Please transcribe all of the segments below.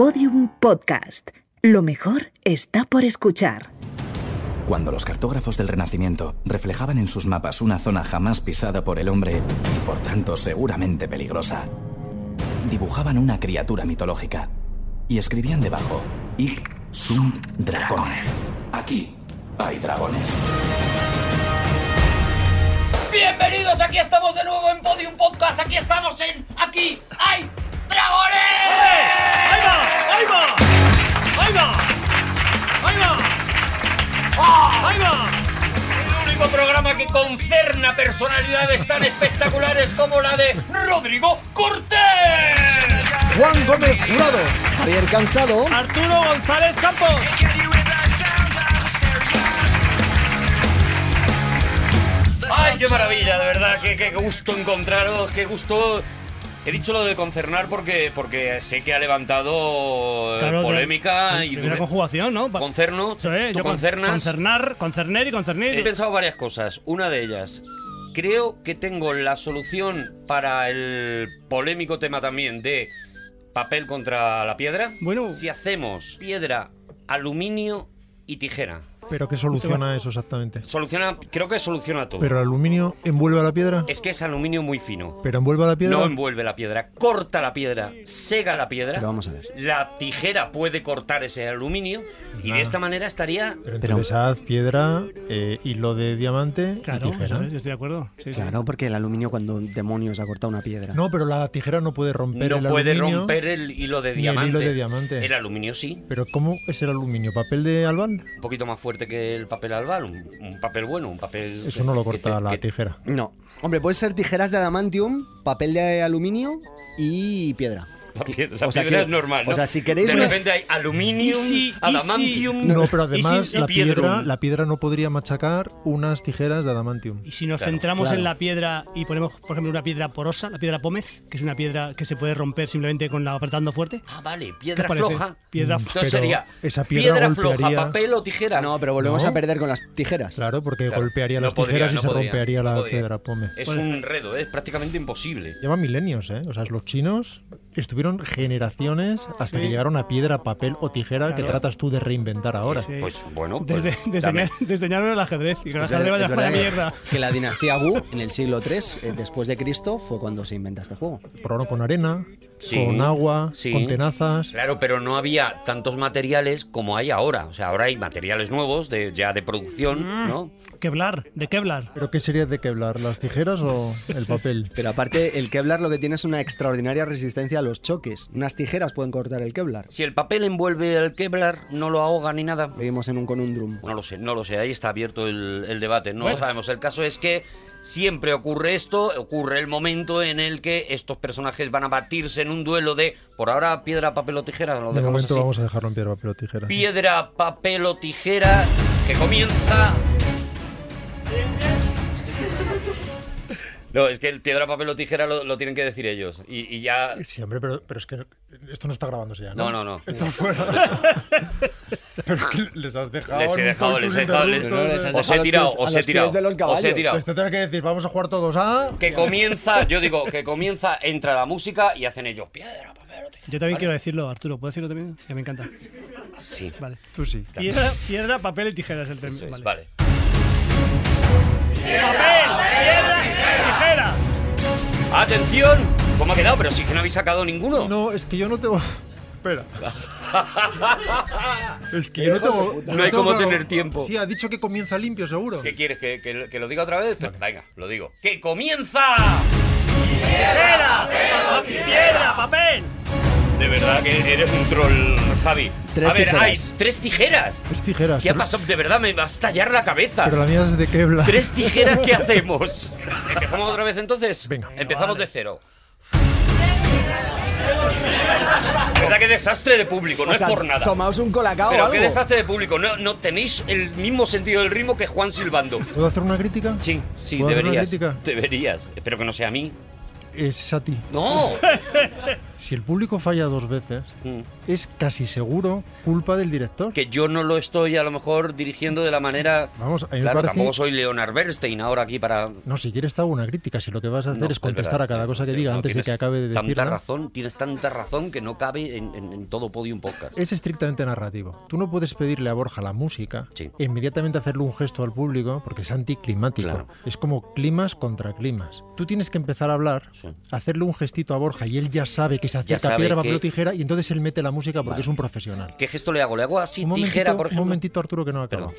Podium Podcast. Lo mejor está por escuchar. Cuando los cartógrafos del Renacimiento reflejaban en sus mapas una zona jamás pisada por el hombre y por tanto seguramente peligrosa, dibujaban una criatura mitológica y escribían debajo: Ic sunt dragones. Aquí hay dragones. Bienvenidos, aquí estamos de nuevo en Podium Podcast, aquí estamos en Aquí hay dragones. ¡Ahí va! ¡Ahí va! ¡Ahí va! ¡Ahí va! ¡Ah! ¡Ahí va! El único programa que concerna personalidades tan espectaculares como la de Rodrigo Cortés. Juan Gómez Jurado, Javier Cansado, Arturo González Campos. Ay, qué maravilla, de verdad, qué, qué gusto encontraros, qué gusto. He dicho lo de concernar porque, porque sé que ha levantado eh, Claro, polémica de- y de una conjugación, ¿no? Concerno. Eso es, ¿Tú yo con- concernas? Concernar, concerner y He concernir. pensado varias cosas. Una de ellas, creo que tengo la solución para el polémico tema también de papel contra la piedra. Bueno. si hacemos piedra, aluminio y tijera. ¿Pero qué soluciona eso exactamente? Soluciona, creo que soluciona todo. ¿Pero el aluminio envuelve a la piedra? Es que es aluminio muy fino. ¿Pero envuelve a la piedra? No envuelve la piedra, corta la piedra, sega la piedra. Pero vamos a ver. La tijera puede cortar ese aluminio y de esta manera estaría Pero entonces haz piedra, eh, hilo de diamante Claro, y tijera. yo estoy de acuerdo. Sí, sí. Claro, porque el aluminio cuando un demonio se ha cortado una piedra. No, pero la tijera no puede romper no el puede aluminio. romper el hilo de ni el diamante. hilo de diamante. El aluminio sí. ¿Pero cómo es el aluminio? ¿Papel de albal? un poquito más fuerte que el papel albal, un, un papel bueno, un papel... Eso no lo corta que- la que- tijera. No. Hombre, puede ser tijeras de adamantium, papel de aluminio y piedra. La piedra, la O sea piedra que- es normal, ¿no? o sea, si queréis De una- repente hay aluminium, Y si- adamantium... No, pero además si- la, piedra, la piedra no podría machacar unas tijeras de adamantium. Y si nos Claro, centramos claro. en la piedra y ponemos, por ejemplo, una piedra porosa, la piedra pómez, que es una piedra que se puede romper simplemente con la apretando fuerte. Ah, vale, piedra floja. Piedra Mm, Entonces sería esa piedra floja, golpearía- papel o tijera. No, pero volvemos No. a perder con las tijeras. Claro, porque Claro, golpearía no las podría, tijeras y se podría, rompería no la piedra pome. Es un enredo, es prácticamente imposible. Llevan milenios, ¿eh? O sea, los chinos estuvieron generaciones hasta Sí. que llegaron a piedra, papel o tijera que tratas tú de reinventar ahora. Sí. Pues bueno, pues Desde, el ajedrez y que el ajedrez vaya para la mierda. que, que la dinastía Wu en el siglo III eh, después de Cristo fue cuando se inventa este juego. Probaron con arena, Sí, con agua, sí. con tenazas. Claro, pero no había tantos materiales como hay ahora. O sea, ahora hay materiales nuevos de, ya de producción, Mm. ¿no? Kevlar, de Kevlar. ¿Pero qué sería de Kevlar? ¿Las tijeras o el papel? Pero aparte, el Kevlar lo que tiene es una extraordinaria resistencia a los choques. Unas tijeras pueden cortar el Kevlar. Si el papel envuelve el Kevlar, no lo ahoga ni nada. Vivimos en un conundrum. No lo sé, no lo sé. Ahí está abierto el, el debate. No Bueno. lo sabemos. El caso es que siempre ocurre esto. Ocurre el momento en el que estos personajes van a batirse en un duelo de, por ahora, piedra, papel o tijera. Lo De dejamos momento así. vamos a dejarlo en piedra, papel o tijera. Piedra, papel o tijera, que comienza. No, es que el piedra, papel o tijera lo, lo tienen que decir ellos. Y, y ya. Sí, hombre, pero, pero es que esto no está grabándose ya, No, ¿no? no, no. Esto fuera. pero les has dejado. Les he dejado, les he dejado. les- No, les has Os he tirado, os he tirado. pies de los Os he tirado. Tengo que decir, vamos a jugar todos a. Que comienza, yo digo, que comienza, entra la música y hacen ellos piedra, papel o tijera. Yo también ¿Vale? quiero decirlo, Arturo. ¿Puedo decirlo también? Que me encanta. Sí, Vale. Tú sí. Piedra, piedra, papel y tijeras el término. es, Vale. vale. Papel, piedra, tijera. ¡Atención! ¿Cómo ha quedado? Pero sí que no habéis sacado ninguno. No, es que yo no tengo. Espera. es que yo no tengo. No hay tengo cómo claro. tener tiempo. Sí, ha dicho que comienza limpio, seguro. ¿Qué quieres? ¿Que, que- que lo diga otra vez? Pues venga, lo digo. ¡Que comienza! Tijera, piedra, papel. De verdad que eres un troll, Javi. Tres a ver, tijeras. hay tres tijeras. Es tijeras. ¿Qué ha pasado? De verdad, me va a estallar la cabeza. Pero la mía es de Kevlar. Tres tijeras, ¿qué hacemos? ¿Empezamos otra vez entonces? Venga. Empezamos de cero. ¿Verdad qué desastre de público? No O sea, es por nada. Tomaos un colacao o Pero algo. qué desastre de público. No, no tenéis el mismo sentido del ritmo que Juan silbando. ¿Puedo hacer una crítica? Sí, sí, ¿Puedo hacer una deberías. crítica? Deberías. Espero que no sea a mí. Es a ti. ¡No! Si el público falla dos veces, Mm. es casi seguro culpa del director. Que yo no lo estoy a lo mejor dirigiendo de la manera... Vamos, a mí me Claro, parece- tampoco soy Leonard Bernstein ahora aquí para... No, si quieres te hago una crítica, si lo que vas a hacer No, es contestar verdad, a cada cosa que no, diga no, antes de que acabe de Tanta decirla. razón, tienes tanta razón que no cabe en, en- en todo Podium Podcast. Es estrictamente narrativo. Tú no puedes pedirle a Borja la música Sí. e inmediatamente hacerle un gesto al público porque es anticlimático. Claro. Es como climas contra climas. Tú tienes que empezar a hablar, Sí. hacerle un gestito a Borja y él ya sabe que se acerca piedra, papel o tijera y entonces él mete la música porque Vale. es un profesional. ¿Qué gesto le hago? ¿Le hago así, un tijera, por un ejemplo? momentito, Arturo, que no acaba.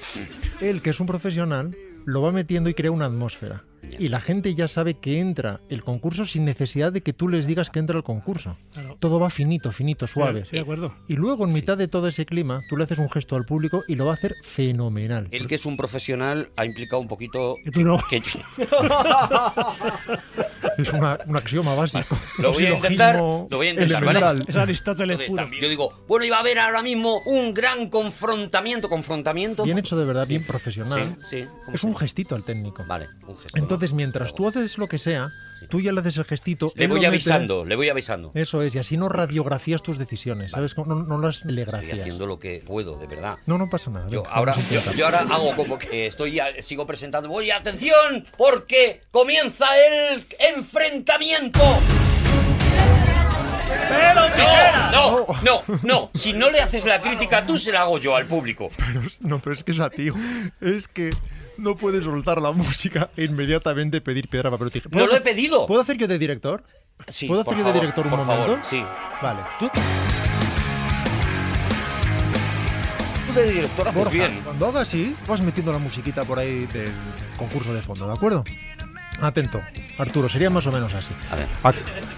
Él, que es un profesional, lo va metiendo y crea una atmósfera. Y la gente ya sabe que entra el concurso sin necesidad de que tú les digas que entra el concurso. Claro. Todo va finito, finito, suave. Sí, de acuerdo. Y luego, en mitad de todo ese clima, tú le haces un gesto al público y lo va a hacer fenomenal. Él que es un profesional ha implicado un poquito... Que tú no. Que Es una- un axioma básico. Lo voy a intentar, lo voy a intentar. Es Aristóteles Entonces, puro. también Yo digo, bueno, iba a haber ahora mismo un gran confrontamiento, confrontamiento. Bien hecho de verdad, Sí. bien profesional. Sí, sí. ¿cómo Es un gestito al técnico. Vale, un gesto. Entonces, mientras tú haces lo que sea, tú ya le haces el gestito. Le voy mete- avisando, le voy avisando. Eso es, y así no radiografías tus decisiones, ¿sabes? No, no las Estoy telegrafías. haciendo lo que puedo, de verdad. No, no pasa nada. Yo venga, ahora, yo, yo hago como que estoy, sigo presentando. Voy, atención, porque comienza el enfrentamiento. No, no, no, no. Si no le haces la crítica, tú se la hago yo al público. Pero es- no, pero es que es a ti. Es que no puedes soltar la música e inmediatamente pedir piedra, papel o tijera. No lo he pedido. ¿Puedo hacer yo de director? Sí, ¿Puedo hacer yo de director un por momento? favor, sí. Vale. Tú, tú de director haces Borja, bien. cuando hagas así, vas metiendo la musiquita por ahí del concurso de fondo, ¿de acuerdo? Atento, Arturo, sería más o menos así. A ver.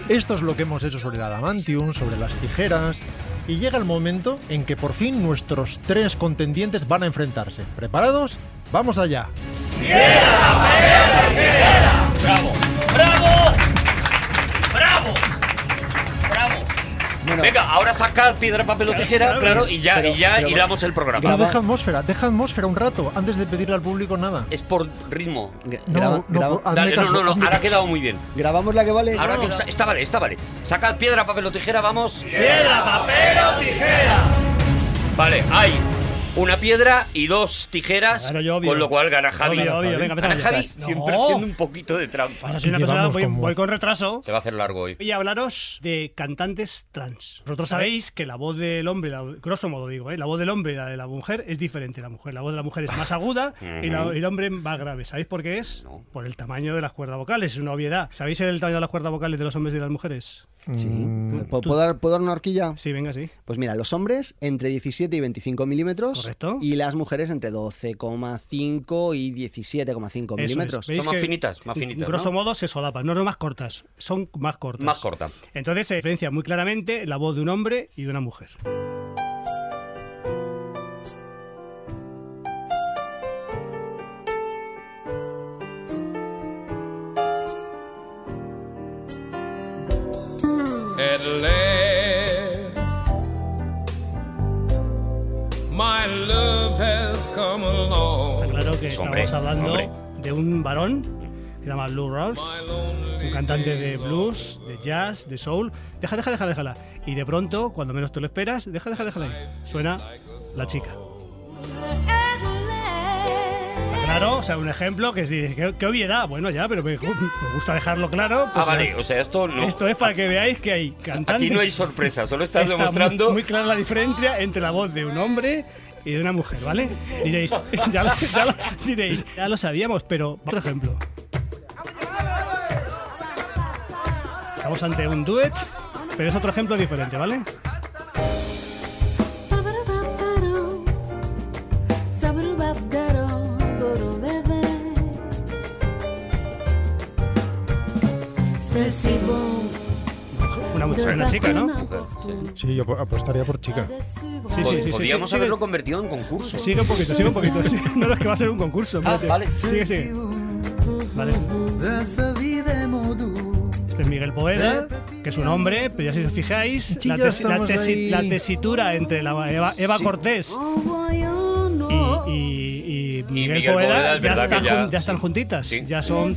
Esto es lo que hemos hecho sobre el adamantium, sobre las tijeras. Y llega el momento en que por fin nuestros tres contendientes van a enfrentarse. ¿Preparados? ¡Vamos allá! ¡Bravo! ¡Bravo! ¡Bravo! ¡Bravo! Bueno. Venga, ahora saca piedra, papel o tijera, claro, y ya, Pero- y ya pero- hilamos el programa. Pero Graba- deja atmósfera, deja atmósfera un rato antes de pedirle al público nada. Es por ritmo. No, graba- no, graba- Dale, no, caso, no, no, ahora ha quedado muy bien. ¿Grabamos la que vale? Ahora que No. está, esta vale, esta vale. Saca piedra, papel o tijera, vamos. ¡Piedra, papel o tijera! Vale, hay una piedra y dos tijeras, Claro, yo obvio. con lo cual gana Javi. Obvio, obvio, venga, Gana. Javi siempre No. haciendo un poquito de trampa. Pasa, soy una Llevamos persona, voy, como- voy con retraso. Se va a hacer largo hoy. Voy a hablaros de cantantes trans. Vosotros sabéis que la voz del hombre, la, grosso modo digo, ¿eh? la voz del hombre y la de la mujer es diferente. La mujer, la voz de la mujer es más aguda y, la- y el hombre más grave. ¿Sabéis por qué es? No. Por el tamaño de las cuerdas vocales. Es una obviedad. ¿Sabéis el tamaño de las cuerdas vocales de los hombres y de las mujeres? Sí. Mm, ¿Puedo, puedo dar, ¿Puedo dar una horquilla? Sí, venga, sí. Pues mira, los hombres entre 17 y 25 milímetros. Correcto. Y las mujeres entre 12,5 y 17,5 Eso es. milímetros. ¿Veis Son más finitas, más finitas, Grosso ¿no? modo se solapan, no son más cortas, son más cortas. Más corta. Entonces se diferencia muy claramente la voz de un hombre y de una mujer. Está claro que estamos hablando hombre. de un varón que se llama Lou Rawls, un cantante de blues, de jazz, de soul. Deja, deja, deja, déjala. Y de pronto, cuando menos te lo esperas, deja, deja, déjala ahí. Suena la chica. Claro, o sea, un ejemplo que sí, qué, qué obviedad. Bueno, ya, pero me, me gusta dejarlo claro. Ah, pues, vale, o sea, esto no. Esto es para que veáis que hay cantantes. Aquí no hay sorpresa, solo estás Está demostrando. Muy, muy clara la diferencia entre la voz de un hombre y de una mujer, ¿vale? Diréis, ya lo, diréis, ya lo sabíamos, pero por ejemplo. Estamos ante un duet, pero es otro ejemplo diferente, ¿vale? Una mujer, una chica, ¿no? Sí, yo apostaría por chica. Sí, Pod- sí, sí, sí, Podríamos sí, haberlo sigue- convertido en concurso. Sigue un poquito, sigue un poquito. No, no, es que va a ser un concurso. Ah, vale. Sigue, sigue. Vale. Este es Miguel Poveda, que es un hombre, pero ya si os fijáis, Sí, la, ya tesi- la estamos tesi- ahí. la tesitura entre la Eva, Eva Cortés y, y- y Miguel, Miguel es ya, que ya- están juntitas, Sí. ya son,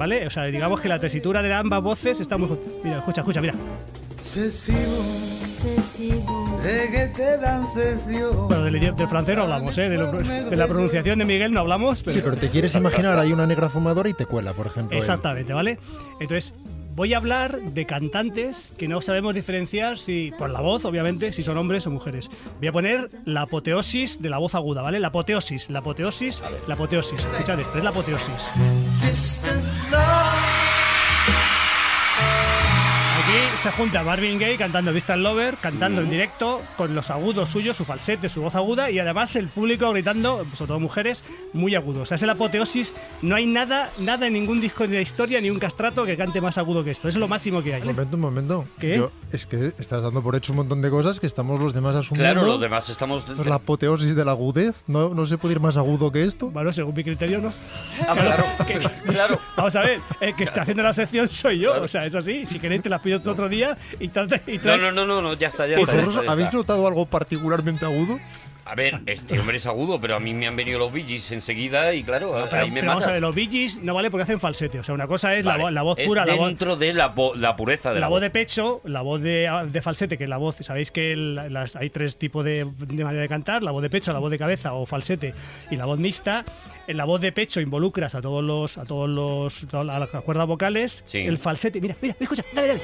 ¿vale? O sea, digamos que la tesitura de ambas voces está muy. Mira, escucha, escucha, mira. Bueno, del, francés no hablamos, ¿eh? De, lo- de la pronunciación de Miguel no hablamos, pero... Sí, pero te quieres imaginar, hay una negra fumadora y te cuela, por ejemplo. Exactamente, ¿vale? Entonces, voy a hablar de cantantes que no sabemos diferenciar si, por la voz, obviamente, si son hombres o mujeres. Voy a poner la apoteosis de la voz aguda, ¿vale? La apoteosis, la apoteosis, la apoteosis. Escuchad esto, es la apoteosis. Se junta Marvin Gaye cantando Distant Lover, cantando en directo con los agudos suyos, su falsete, su voz aguda y además el público gritando, sobre todo mujeres, muy agudos. O sea, es la apoteosis. No hay nada, nada en ningún disco de la historia ni un castrato que cante más agudo que esto. Es lo máximo que hay. Un momento, un momento. ¿Qué? Yo- es que estás dando por hecho un montón de cosas que estamos los demás asumiendo. Claro, los demás estamos. Esto es la apoteosis de la agudez. No, no se puede ir más agudo que esto. Bueno, según mi criterio, no. Ah, claro, claro. Vamos a ver, el que está haciendo la sección soy yo. O sea, es así. Si queréis, te las pido otro día y trate. Y No, traes- no, no, no, no, ya está, ya está. ya ¿Vosotros está, ya habéis está. notado algo particularmente agudo? A ver, este hombre es agudo, pero a mí me han venido los Bee enseguida y claro, Pero, ahí me pero vamos a matas. ver, los Bee no vale porque hacen falsete. O sea, una cosa es la, Vale, vo- la voz es pura, la voz, dentro de la, la pureza de la, la voz de pecho, la voz de, de falsete, que es la voz, sabéis que el- las- hay tres tipos de, de manera de cantar, la voz de pecho, la voz de cabeza o falsete y la voz mixta. En la voz de pecho involucras a todos los, a todos los, a las cuerdas vocales. Sí. El falsete, mira, mira, escucha, dale, dale.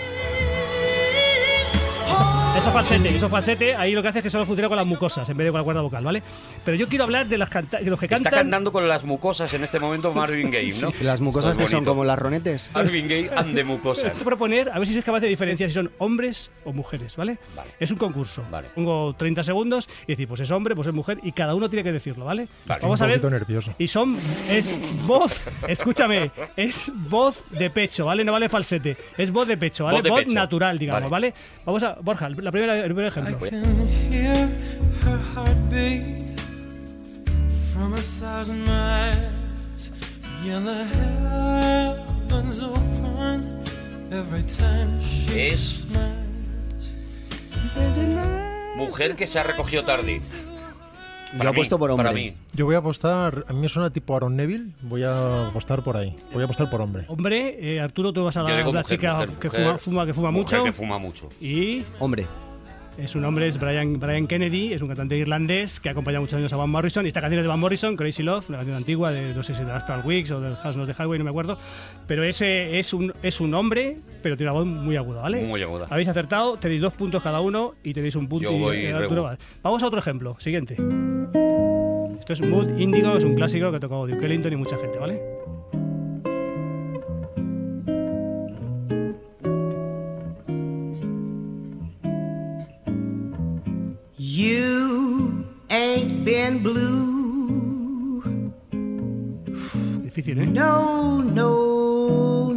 Eso falsete, eso falsete, ahí lo que hace es que solo funciona con las mucosas en vez de con la cuerda vocal, ¿vale? Pero yo quiero hablar de las canta- de los que Está cantan. cantando con las mucosas en este momento Marvin Gaye, ¿no? Las mucosas que son como las ronetes. Marvin Gaye and the mucosas. Quiero proponer, a ver si sois capaz de diferenciar si son hombres o mujeres, ¿vale? Vale. Es un concurso. Vale. Pongo 30 segundos y decir, pues es hombre, pues es mujer, y cada uno tiene que decirlo, ¿vale? Vale. Vamos a un ver. poquito nervioso. Y son. Es voz. Escúchame. Es voz de pecho, ¿vale? No vale falsete. Es voz de pecho, ¿vale? Voz Voz pecho. natural, digamos, Vale. ¿vale? Vamos a. Borja, la primera, el primer ejemplo. can hear her heartbeat from a thousand miles. And the heavens open every time she Es mujer que se ha recogido tarde. Yo Para apuesto mí, por hombre. Para mí. Yo voy a apostar, a mí me suena tipo Aaron Neville, voy a apostar por ahí. Voy a apostar por hombre. Hombre, eh, Arturo, tú vas a Yo la, la mujer, chica mujer, que, mujer. fuma, fuma- que fuma Mujer mucho. que fuma mucho. Y Hombre. Es un hombre, es Brian, Brian Kennedy, es un cantante irlandés que ha acompañado muchos años a Van Morrison. Y esta canción es de Van Morrison, Crazy Love, una canción antigua, de, no sé si de Astral Weeks o del House of the Highway, no me acuerdo. Pero ese es un, es un hombre, pero tiene una voz muy aguda, ¿vale? Muy aguda. Habéis acertado, tenéis dos puntos cada uno y tenéis un punto. Yo y, voy regu. Arturo va. Vamos a otro ejemplo, siguiente. Esto es Mood Indigo, es un clásico que ha tocado Duke Ellington y mucha gente, ¿vale? You ain't been blue. Difícil, ¿eh? No, no, no.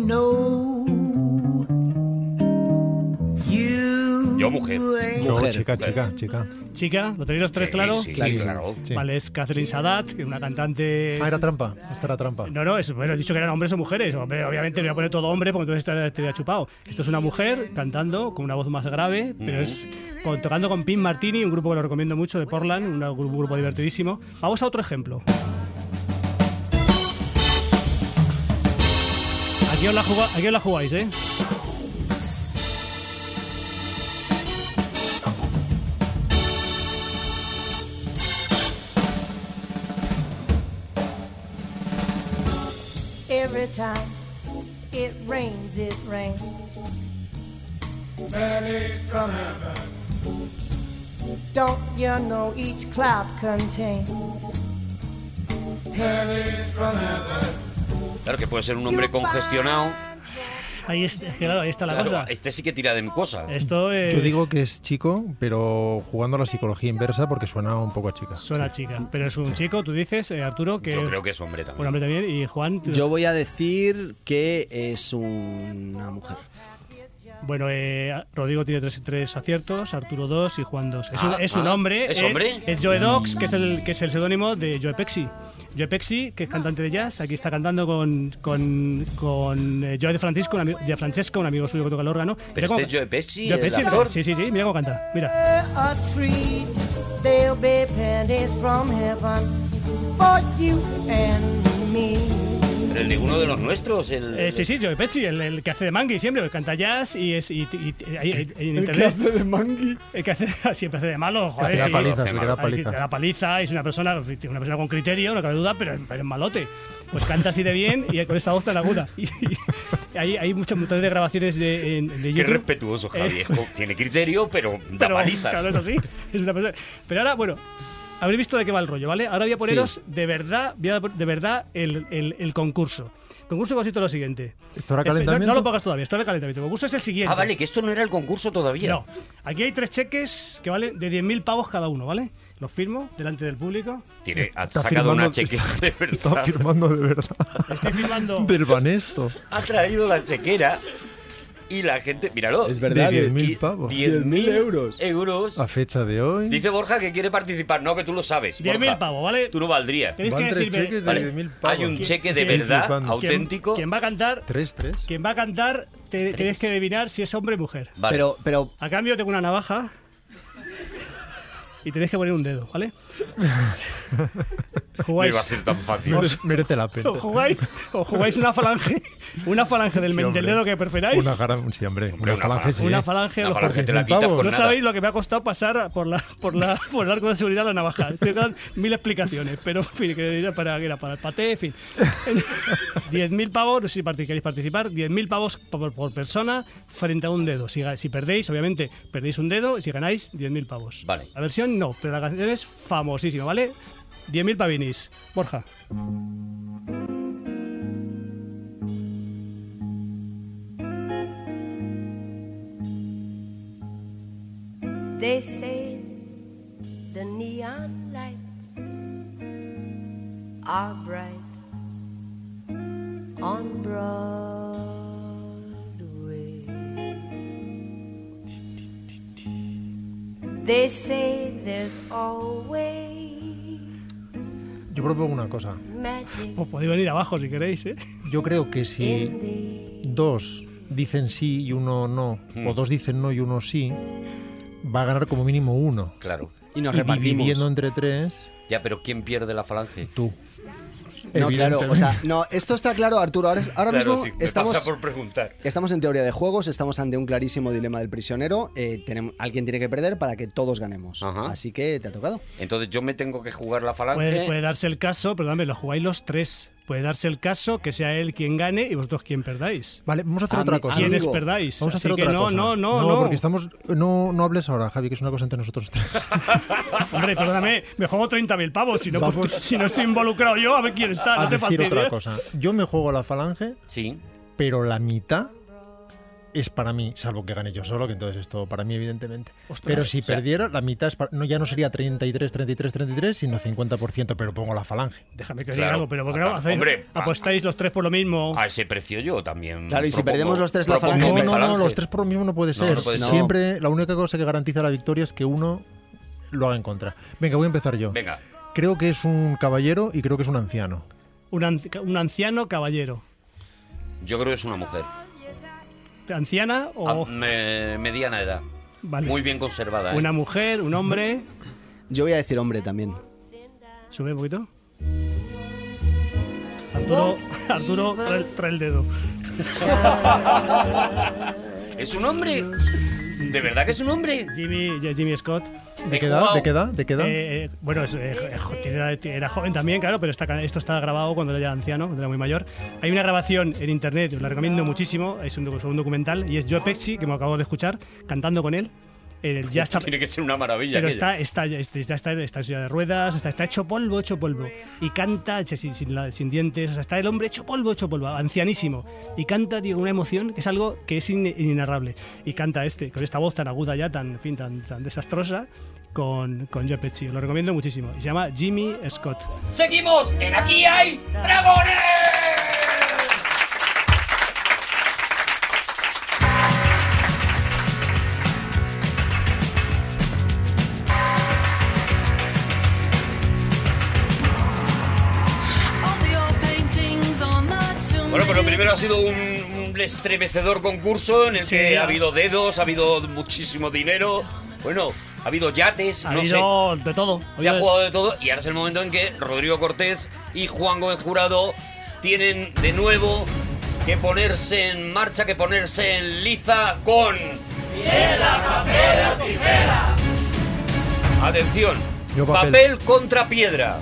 Yo, mujer. ain't Yo, Mujer. chica, chica, chica. Chica, ¿lo tenéis los tres Sí, claros? sí, claro. Sí. Vale, es Catherine Sadat, que es una cantante. Ah, era trampa. Esta era trampa. No, no, es, bueno, he dicho que eran hombres o mujeres. Hombre, obviamente no voy a poner todo hombre porque entonces estaría, chupado. Esto es una mujer cantando con una voz más grave, pero es con- tocando con Pim Martini, un grupo que lo recomiendo mucho de Portland, un gru- grupo divertidísimo. Vamos a otro ejemplo. Aquí os la, aquí os la jugáis, ¿eh? Every time it rains, it rains. Pennies from heaven. Don't you know each cloud contains pennies from heaven? Claro que puede ser un hombre congestionado. Ahí está, es claro, ahí está la Claro, cosa. este sí que tira de mucosa. Esto eh, Yo digo que es chico, pero jugando a la psicología inversa porque suena un poco a chica. suena chica, pero es un chico, tú dices, eh, Arturo, que Yo creo que es hombre también. un hombre también, y Juan, Yo voy a decir que es una mujer. Bueno, eh, Rodrigo tiene tres, tres aciertos, Arturo dos y Juan dos. Es, Ah, un, es un ah, hombre. ¿es hombre? Es Joe Dox, que es el que es el seudónimo de Joe Pexi. Joe Pexi, que es cantante de jazz, aquí está cantando con, con, con eh, Joe de Francisco, un de Francesco, un amigo suyo que toca el órgano. Pero cómo- este es Joe Pesci, Joe el Pesci, actor. sí, sí, sí, mira cómo canta. Mira. A treat, there'll be pennies from heaven for you and me. El de uno de los nuestros. El, Eh, sí, sí, Joe Pesci, el, el que hace de Mangi siempre, el canta jazz y es y, y- en El que internet. hace de Mangi. El que hace, siempre hace de malo, joder. Que da sí. que da. Que paliza, es una persona, una persona con criterio, no cabe duda, pero, pero es malote. Pues canta así de bien y con esa voz tan aguda. Y, y hay, hay muchos montones de grabaciones de, en- de Qué respetuoso, Javi. Eh, Tiene criterio, pero da pero, palizas. Claro, eso sí. es una persona- Pero ahora, bueno, habréis visto de qué va el rollo, ¿vale? Ahora voy a poneros de verdad, voy a- de verdad el, el- el concurso. El concurso consiste en lo siguiente. ¿Esto era Espe- no- calentamiento? No, lo pongas todavía, esto era calentamiento. El concurso es el siguiente. Ah, vale, que esto no era el concurso todavía. No, aquí hay tres cheques que valen de 10.000 pavos cada uno, ¿vale? Los firmo delante del público. Tiene, ha Está sacado una firmando- chequera de verdad. Está firmando de verdad. Estoy firmando. Del Banesto. Ha traído la chequera y la gente. Míralo. Es verdad. De de- 10.000 Y- pavos. 10.000 euros. euros. A fecha de hoy. Dice Borja que quiere participar. No, que tú lo sabes. 10.000 Borja. pavos, ¿vale? Tú no valdrías. Tenéis Van que tres decirme- cheques de Vale. 10.000 pavos. Hay un ¿Quién- cheque de quién- verdad flipando. ¿Quién- auténtico. Quien va a cantar, Tres, tres. quien va a cantar, te, tienes que adivinar si es hombre o mujer. Vale. Pero, pero A cambio tengo una navaja y tenéis que poner un dedo, ¿vale? no jugáis, iba a ser tan fácil. Merece, merece la pena. o jugáis, o jugáis una falange, una falange del, Sí, del dedo que preferáis. Una gran. Sí, hombre. Hombre, Una una falange, sí. Una falange, La los falange te la 10.000 quitas No nada. sabéis lo que me ha costado pasar por la por la por el arco de seguridad la navaja. Estoy dando mil explicaciones, pero en fin, que era para, era para el paté, en fin. 10.000 pavos, no si queréis participar, 10.000 pavos por, por persona frente a un dedo. Si, si perdéis, obviamente, perdéis un dedo y si ganáis, 10.000 pavos. Vale. La versión no, pero la canción es famosísima, ¿vale? 10.000 pavinis. Borja. They say the neon lights are bright on Broadway. They say there's always Yo propongo una cosa. magic Os podéis venir abajo si queréis, ¿eh? Yo creo que si the dos dicen sí y uno no, Hmm. o dos dicen no y uno sí, va a ganar como mínimo uno. Claro. y nos y repartimos. dividiendo entre tres, Ya, pero ¿quién pierde la falange? tú. No, claro, o sea, no, esto está claro, Arturo. Ahora, ahora Claro, mismo sí, me estamos, pasa por preguntar. estamos en teoría de juegos, estamos ante un clarísimo dilema del prisionero. eh, tenemos, alguien tiene que perder para que todos ganemos. Ajá. Así que te ha tocado. Entonces yo me tengo que jugar la falange. Puede, puede darse el caso, perdóname, lo jugáis los tres. Puede darse el caso que sea él quien gane y vosotros quien perdáis. Vale, vamos a hacer otra cosa. amigo. Quienes perdáis. Vamos a Así hacer que otra no, cosa. no, no, no. porque estamos. No, no hables ahora, Javi, que es una cosa entre nosotros tres. Hombre, perdóname, me juego 30.000 pavos. Si no, pues, si no estoy involucrado yo, a ver quién está. a No te decir otra fastidies. cosa. Yo me juego la falange, Sí. pero la mitad es para mí, salvo que gane yo solo, que entonces esto para mí, evidentemente. Ostras, pero si o sea- perdiera, la mitad es para- no, ya no sería 33, 33, 33, sino 50%, pero pongo la falange. Déjame que os Claro. diga algo, pero ¿por qué no hacéis? hombre, a- apostáis los tres por lo mismo. A ese precio yo también. Claro, y si propongo- perdemos los tres la falange, No, no, no, los tres por lo mismo no puede ser. no puede ser. Siempre, la única cosa que garantiza la victoria es que uno lo haga en contra. Venga, voy a empezar yo. Venga, Creo que es un caballero y creo que es un anciano. Un, anci- un anciano caballero. yo creo que es una mujer. ¿Anciana o.? A- me- mediana edad. vale. Muy bien conservada. ¿eh? Una mujer, un hombre. Yo voy a decir hombre también. Sube un poquito. Arturo, Arturo, trae, el- trae el dedo. ¿Es un hombre? ¿De verdad que es un hombre? Jimmy, Jimmy Scott. ¿De He qué edad? ¿De qué edad? ¿De qué edad? Eh, eh, bueno, es, eh, eh, jo- era, era joven también, claro, pero está, esto está grabado cuando era ya anciano, cuando era muy mayor. Hay una grabación en internet, os la recomiendo muchísimo, es un, un documental, y es Joe Pesci, que me acabo de escuchar, cantando con él. Eh, ya está, Tiene que ser una maravilla. pero está, está, ya está, ya está, está en silla de ruedas, está, está hecho polvo, hecho polvo. Y canta sin, sin, la- sin dientes, o sea, está el hombre hecho polvo, hecho polvo, ancianísimo. Y canta, tío, una emoción que es algo que es in- inenarrable. Y canta este, con esta voz tan aguda ya, tan, en fin, tan, tan desastrosa, con, con Joe Pesci. Lo recomiendo muchísimo. Y se llama Jimmy Scott. ¡Seguimos! ¡En Aquí hay dragones! Primero ha sido un, un estremecedor concurso en el que ha habido dedos, ha habido muchísimo dinero, bueno, ha habido yates, Ha no sé. habido de todo. Se ha jugado de todo y ahora es el momento en que Rodrigo Cortés y Juan Gómez Jurado tienen de nuevo que ponerse en marcha, que ponerse en liza con... ¡Piedra, papel o tijera! Atención, Yo papel. papel. contra piedra.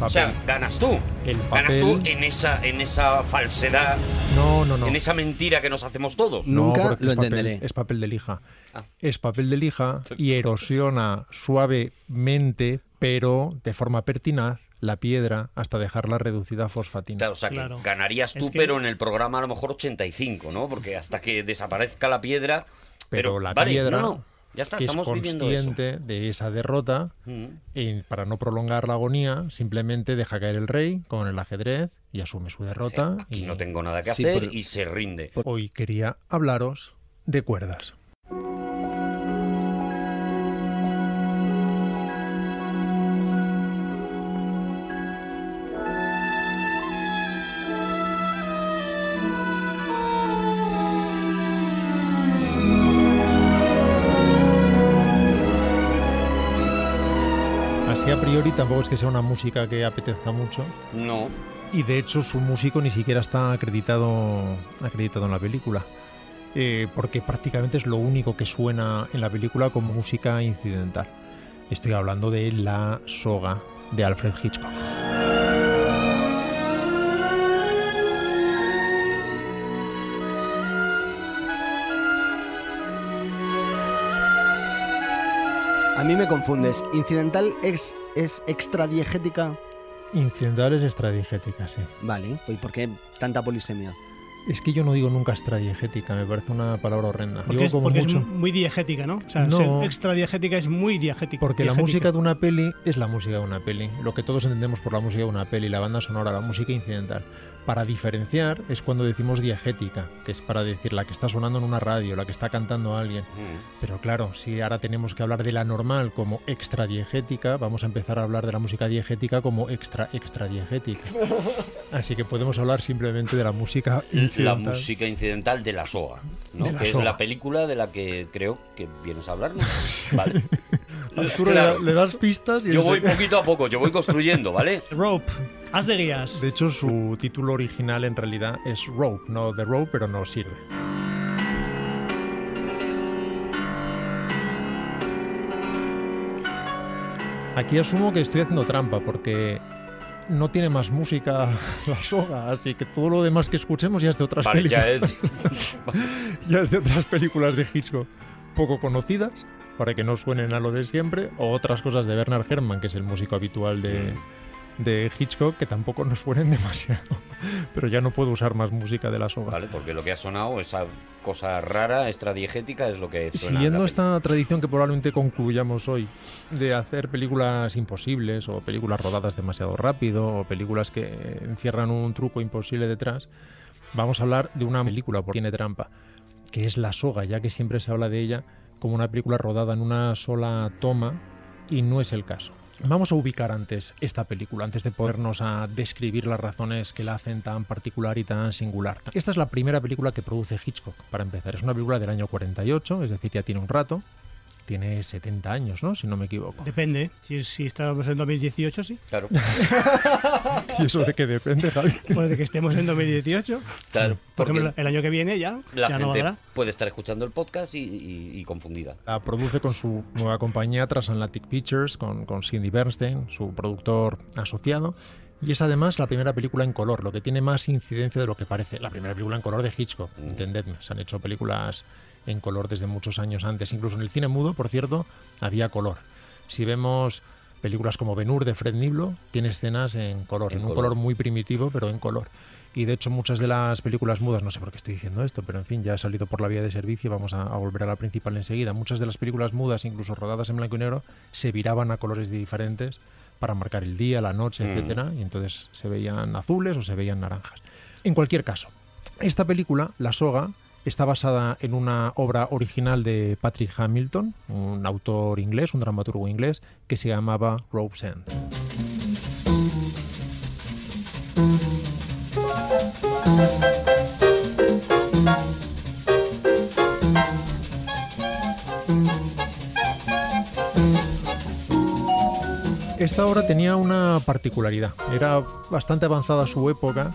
O sea, Papel. ganas tú. El Ganas tú papel- en esa, en esa falsedad, No, no, no. en esa mentira que nos hacemos todos. Nunca lo es papel- entenderé. es papel de lija. Ah. Es papel de lija y erosiona suavemente, pero de forma pertinaz, la piedra hasta dejarla reducida a fosfatina. Claro, o sea, que Claro. ganarías tú, Es que- pero en el programa a lo mejor 85, ¿no? Porque hasta que desaparezca la piedra... Pero, Pero, la vale, piedra no, no, ya está, es estamos viviendo eso. consciente de esa derrota Mm. y para no prolongar la agonía, simplemente deja caer el rey con el ajedrez y asume su derrota. Sí, aquí y no tengo nada que Sí, hacer y se rinde. Hoy quería hablaros de cuerdas. A priori tampoco es que sea una música que apetezca mucho. No, Y de hecho su músico ni siquiera está acreditado, acreditado en la película. Eh, porque prácticamente es lo único que suena en la película como música incidental. Estoy hablando de La soga de Alfred Hitchcock. A mí me confundes. ¿Incidental es, es extradiegética? Incidental es extradigética, sí. Vale, pues ¿por qué tanta polisemia? Es que yo no digo nunca extradigética, me parece una palabra horrenda. Porque, Digo es, como porque es mucho- muy diegética, ¿no? O sea, No. ser extra diegética es muy diegética. Porque la diegética. música de una peli es la música de una peli. Lo que todos entendemos por la música de una peli, la banda sonora, la música incidental. Para diferenciar es cuando decimos diegética, que es para decir la que está sonando en una radio, la que está cantando alguien. Mm. Pero claro, si ahora tenemos que hablar de la normal como extra diegética, vamos a empezar a hablar de la música diegética como extra extra diegética. Así que podemos hablar simplemente de la música la incidental. música incidental de la SOA, ¿no? De la que es la película de la que creo que vienes a hablarnos. Vale. Arturo, Claro. le, das pistas y Yo voy se- poquito a poco, yo voy construyendo, ¿vale? Rope, haz de guías. De hecho, su título original en realidad es Rope, no The Rope, pero no sirve. Aquí asumo que estoy haciendo trampa porque no tiene más música la soga, así que todo lo demás que escuchemos ya es de otras Vale, películas. ya es. ya es de otras películas de Hitchcock poco conocidas, para que no suenen a lo de siempre, o otras cosas de Bernard Herrmann, que es el músico habitual de, de Hitchcock, que tampoco nos suenen demasiado. Pero ya no puedo usar más música de la soga. Vale, porque lo que ha sonado, esa cosa rara, extradiegética, es lo que suena. Siguiendo esta tradición que probablemente concluyamos hoy, de hacer películas imposibles o películas rodadas demasiado rápido o películas que encierran un truco imposible detrás, vamos a hablar de una película, porque tiene trampa, que es La Soga, ya que siempre se habla de ella como una película rodada en una sola toma y no es el caso. Vamos a ubicar antes esta película, antes de podernos a describir las razones que la hacen tan particular y tan singular. Esta es la primera película que produce Hitchcock, para empezar. Es una película del año 48, es decir, ya tiene un rato. Tiene 70 años, ¿no? Si no me equivoco. Depende. Si, si estamos en 2018, sí. Claro, ¿Y eso de qué depende, Javi? Puede que estemos en 2018. claro. Por Porque ejemplo, el año que viene ya, la ya no gente valdrá. puede estar escuchando el podcast y, y- y confundida. La produce con su nueva compañía Transatlantic Pictures, con, con Cindy Bernstein, su productor asociado. Y es además la primera película en color, lo que tiene más incidencia de lo que parece. La primera película en color de Hitchcock, entendedme. Se han hecho películas en color desde muchos años antes. Incluso en el cine mudo, por cierto, había color. Si vemos películas como Ben Hur de Fred Niblo, tiene escenas en color, En en, un color. color muy primitivo, pero en color. Y de hecho muchas de las películas mudas, no sé por qué estoy diciendo esto, pero en fin, ya he salido por la vía de servicio, vamos a, a volver a la principal enseguida. Muchas de las películas mudas, incluso rodadas en blanco y negro, se viraban a colores diferentes para marcar el día, la noche, Mm. etcétera, y entonces se veían azules o se veían naranjas. En cualquier caso, esta película, La Soga, está basada en una obra original de Patrick Hamilton, un autor inglés, un dramaturgo inglés, que se llamaba Rope's End. Esta obra tenía una particularidad. Era bastante avanzada su época,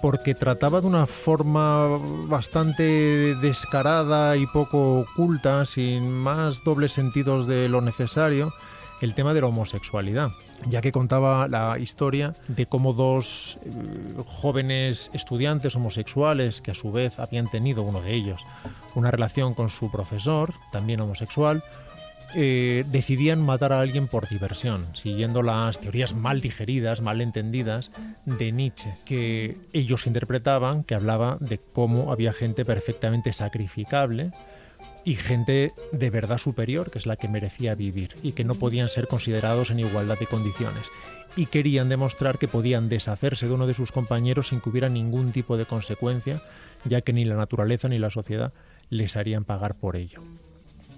porque trataba de una forma bastante descarada y poco oculta, sin más dobles sentidos de lo necesario, el tema de la homosexualidad, ya que contaba la historia de cómo dos eh, jóvenes estudiantes homosexuales, que a su vez habían tenido uno de ellos una relación con su profesor, también homosexual, eh, decidían matar a alguien por diversión, siguiendo las teorías mal digeridas, mal entendidas de Nietzsche, que ellos interpretaban que hablaba de cómo había gente perfectamente sacrificable y gente de verdad superior, que es la que merecía vivir, y que no podían ser considerados en igualdad de condiciones. Y querían demostrar que podían deshacerse de uno de sus compañeros sin que hubiera ningún tipo de consecuencia, ya que ni la naturaleza ni la sociedad les harían pagar por ello.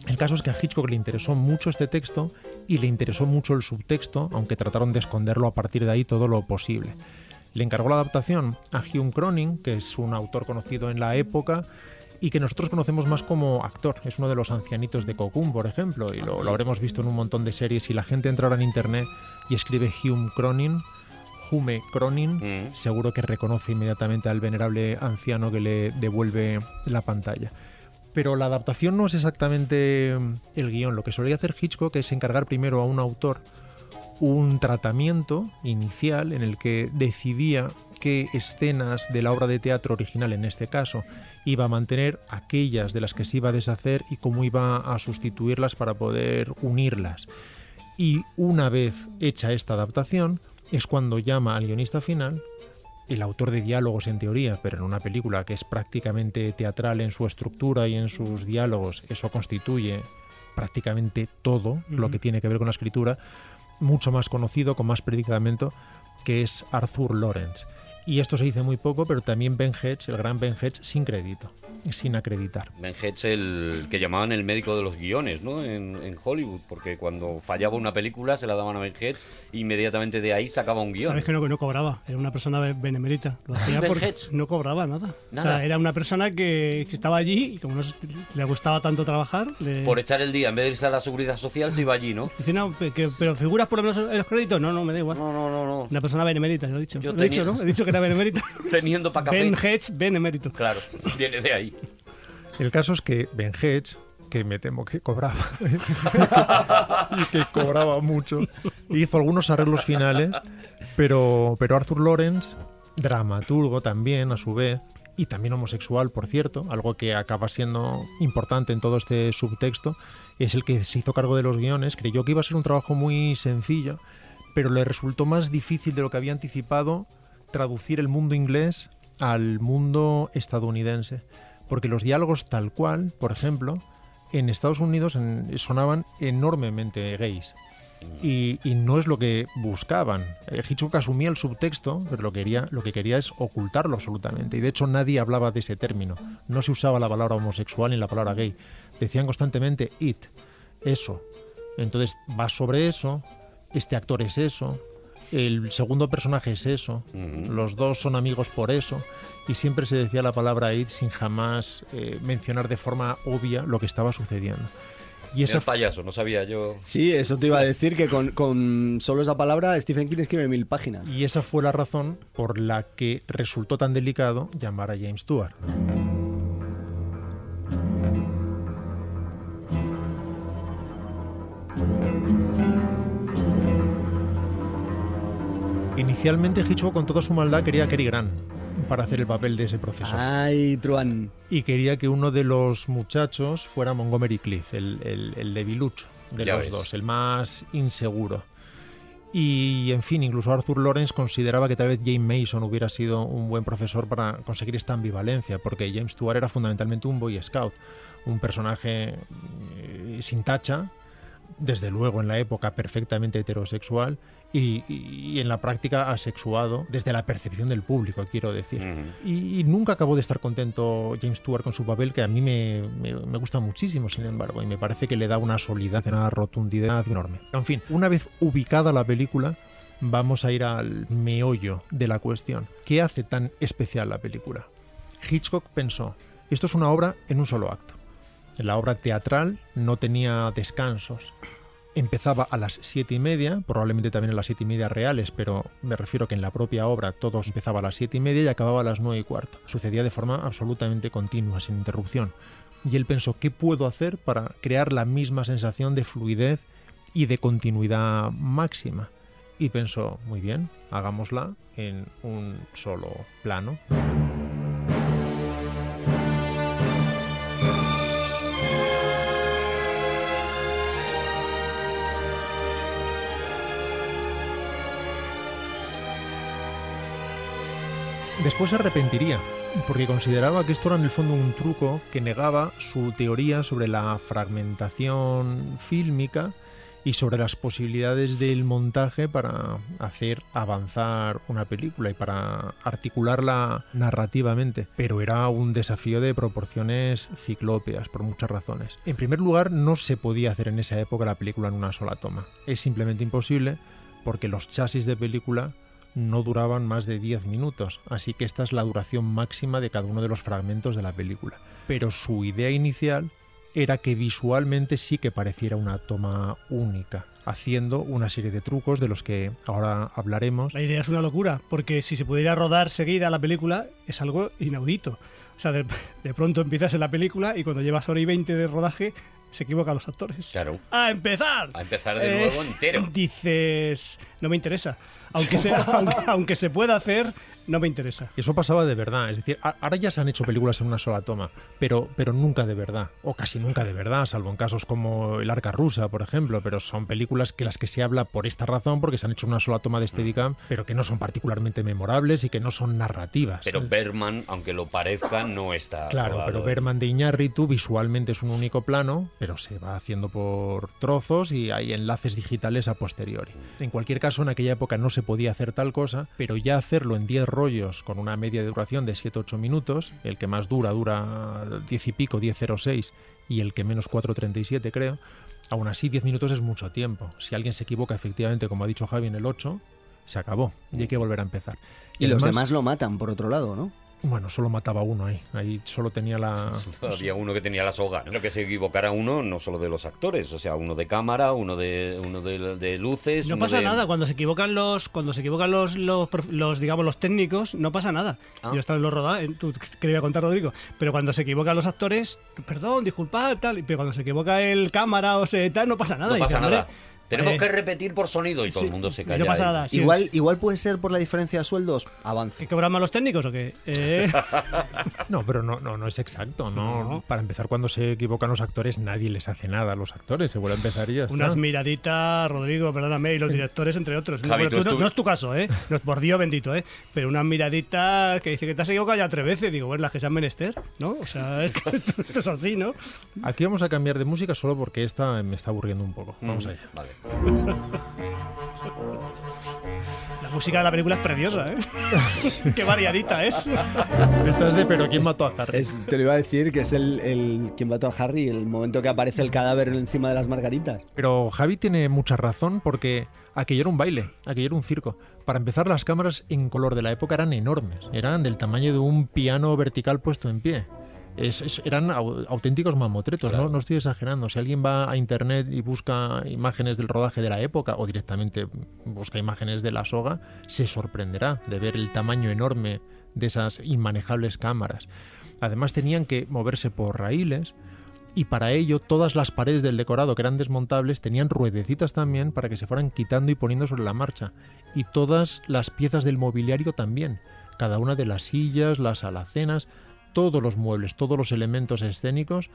El caso es que a Hitchcock le interesó mucho este texto y le interesó mucho el subtexto, aunque trataron de esconderlo a partir de ahí todo lo posible. Le encargó la adaptación a Hume Cronin, que es un autor conocido en la época y que nosotros conocemos más como actor. Es uno de los ancianitos de Cocoon, por ejemplo, y lo, lo habremos visto en un montón de series. Si la gente entrara en internet y escribe Hume Cronin, Hume Cronin, seguro que reconoce inmediatamente al venerable anciano que le devuelve la pantalla. Pero la adaptación no es exactamente mm, el guion. Lo que solía hacer Hitchcock es encargar primero a un autor un tratamiento inicial en el que decidía qué escenas de la obra de teatro original, en este caso, iba a mantener, aquellas de las que se iba a deshacer y cómo iba a sustituirlas para poder unirlas. Y una vez hecha esta adaptación, es cuando llama al guionista final el autor de diálogos en teoría, pero en una película que es prácticamente teatral en su estructura y en sus diálogos, eso constituye prácticamente todo lo que tiene que ver con la escritura, mucho más conocido, con más predicamento, que es Arthur Lawrence. Y esto se dice muy poco, pero también Ben Hedge, el gran Ben Hedge, sin crédito, sin acreditar. Ben Hedge, el que llamaban el médico de los guiones, ¿no? En, en Hollywood, porque cuando fallaba una película se la daban a Ben Hedge e inmediatamente de ahí sacaba un guion. Sabes que no, que no cobraba, era una persona be- benemérita. Lo hacía Ben porque Hedge. no cobraba nada. O sea, era una persona que, estaba allí y como no le gustaba tanto trabajar, le... Por echar el día, en vez de irse a la seguridad social, se iba allí, ¿no? Dice, no, que- pero figuras por lo menos en los créditos. No, no, me da igual. No, no, no, no. Una persona benemérita, lo he dicho. Yo Lo he dicho, ¿no? He dicho que era benemérita. Teniendo para café. Ben Hedge, benemérito. Claro, viene de ahí. El caso es que Ben Hedge, que me temo que cobraba, y que cobraba mucho, hizo algunos arreglos finales, pero, pero Arthur Lawrence, dramaturgo también a su vez, y también homosexual, por cierto, algo que acaba siendo importante en todo este subtexto, es el que se hizo cargo de los guiones, creyó que iba a ser un trabajo muy sencillo, pero le resultó más difícil de lo que había anticipado traducir el mundo inglés al mundo estadounidense. Porque los diálogos tal cual, por ejemplo, en Estados Unidos sonaban enormemente gays. Y, y no es lo que buscaban. Eh, Hitchcock asumía el subtexto, pero lo, quería, lo que quería es ocultarlo absolutamente. Y de hecho nadie hablaba de ese término. No se usaba la palabra homosexual ni la palabra gay. Decían constantemente it, eso. Entonces va sobre eso, este actor es eso, el segundo personaje es eso, los dos son amigos por eso, y siempre se decía la palabra it sin jamás eh, mencionar de forma obvia lo que estaba sucediendo. Y Era esa el payaso, no sabía yo. Sí, eso te iba a decir que con, con solo esa palabra Stephen King escribe mil páginas. Y esa fue la razón por la que resultó tan delicado llamar a James Stewart. Inicialmente Hitchcock con toda su maldad quería a Cary Grant para hacer el papel de ese profesor. Ay, Truan. Y quería que uno de los muchachos fuera Montgomery Cliff, el, el, el debilucho de Ya los ves. dos, el más inseguro. Y, en fin, incluso Arthur Lawrence consideraba que tal vez James Mason hubiera sido un buen profesor para conseguir esta ambivalencia, porque James Stewart era fundamentalmente un Boy Scout, un personaje eh, sin tacha, desde luego en la época perfectamente heterosexual y, y- y en la práctica asexuado desde la percepción del público, quiero decir. Y, y nunca acabó de estar contento James Stewart con su papel, que a mí me, me- me gusta muchísimo, sin embargo, y me parece que le da una solidez, una rotundidad enorme. En fin, una vez ubicada la película, vamos a ir al meollo de la cuestión. ¿Qué hace tan especial la película? Hitchcock pensó, esto es una obra en un solo acto. La obra teatral no tenía descansos. Empezaba a las siete y media, probablemente también a las siete y media reales, pero me refiero que en la propia obra todos empezaba a las siete y media y acababa a las nueve y cuarto. Sucedía de forma absolutamente continua, sin interrupción. Y él pensó, ¿qué puedo hacer para crear la misma sensación de fluidez y de continuidad máxima? Y pensó, muy bien, hagámosla en un solo plano. Después se arrepentiría, porque consideraba que esto era en el fondo un truco que negaba su teoría sobre la fragmentación fílmica y sobre las posibilidades del montaje para hacer avanzar una película y para articularla narrativamente. Pero era un desafío de proporciones ciclópeas por muchas razones. En primer lugar, no se podía hacer en esa época la película en una sola toma. Es simplemente imposible porque los chasis de película no duraban más de 10 minutos, así que esta es la duración máxima de cada uno de los fragmentos de la película. Pero su idea inicial era que visualmente sí que pareciera una toma única, haciendo una serie de trucos de los que ahora hablaremos. La idea es una locura, porque si se pudiera rodar seguida la película es algo inaudito. O sea, de, pronto empiezas en la película y cuando llevas hora y 20 de rodaje se equivocan los actores. Claro. ¡A empezar! A empezar de Eh, nuevo entero. Dices, no me interesa. Aunque, sea, aunque, aunque se pueda hacer, no me interesa. Y eso pasaba de verdad, es decir, ahora ya se han hecho películas en una sola toma, pero, pero nunca de verdad, o casi nunca de verdad, salvo en casos como El Arca Rusa, por ejemplo, pero son películas que las que se habla por esta razón, porque se han hecho en una sola toma de Steadicam, pero que no son particularmente memorables y que no son narrativas. Pero Berman, aunque lo parezca, no está. Claro, rodado pero Berman de Iñárritu visualmente es un único plano, pero se va haciendo por trozos y hay enlaces digitales a posteriori. En cualquier caso, en aquella época no se podía hacer tal cosa, pero ya hacerlo en 10 rollos con una media de duración de 7-8 minutos, el que más dura dura 10 y pico, 10.06 y el que menos 4.37 creo, aún así 10 minutos es mucho tiempo. Si alguien se equivoca efectivamente, como ha dicho Javi en el 8, se acabó y hay que volver a empezar. Y los además- demás lo matan, por otro lado, ¿no? Bueno, solo mataba uno ahí. Ahí solo tenía la. Había uno que tenía la soga. Lo que se equivocara uno, no solo de los actores, o sea, uno de cámara, uno de uno de, de luces. No uno pasa de- nada cuando se equivocan los cuando se equivocan los los, prof- los, digamos los técnicos no pasa nada. Ah. Yo estaba en los rodajes, tú que le iba a contar Rodrigo, pero cuando se equivocan los actores, perdón, disculpad, tal, pero cuando se equivoca el cámara o se tal no pasa nada. No Y pasa dice, nada. "Hombre, Tenemos eh, que repetir por sonido y todo el mundo se calla. no pasa nada. Sí, igual, es- igual puede ser por la diferencia de sueldos, avance. ¿Que cobran más los técnicos o qué? Eh, No, pero no, no, no es exacto. No. No. Para empezar, cuando se equivocan los actores, nadie les hace nada a los actores. Se vuelve a empezar y ya está. unas miraditas, Rodrigo, perdóname, y los directores, entre otros. Javi, Bueno, tú tú no, es tu caso, ¿eh? No es por Dios bendito, ¿eh? Pero unas miraditas que dice que te has equivocado ya tres veces. Digo, bueno, las que se han menester, ¿no? O sea, esto, esto es así, ¿no? Aquí vamos a cambiar de música solo porque esta me está aburriendo un poco. Vamos Mm, allá. Vale. La música de la película es preciosa, ¿eh? Qué variadita es. Esta es de Pero ¿quién mató a Harry? Es- te lo iba a decir que es el, el quien mató a Harry, el momento que aparece el cadáver encima de las margaritas. Pero Javi tiene mucha razón porque aquello era un baile, aquello era un circo. Para empezar, las cámaras en color de la época eran enormes. Eran del tamaño de un piano vertical puesto en pie. Es- es- eran au- auténticos mamotretos, ¿no? no estoy exagerando. Si alguien va a internet y busca imágenes del rodaje de la época o directamente busca imágenes de la soga, se sorprenderá de ver el tamaño enorme de esas inmanejables cámaras. Además tenían que moverse por raíles y para ello todas las paredes del decorado que eran desmontables tenían ruedecitas también para que se fueran quitando y poniendo sobre la marcha. Y todas las piezas del mobiliario también. Cada una de las sillas, las alacenas, todos los muebles, todos los elementos escénicos,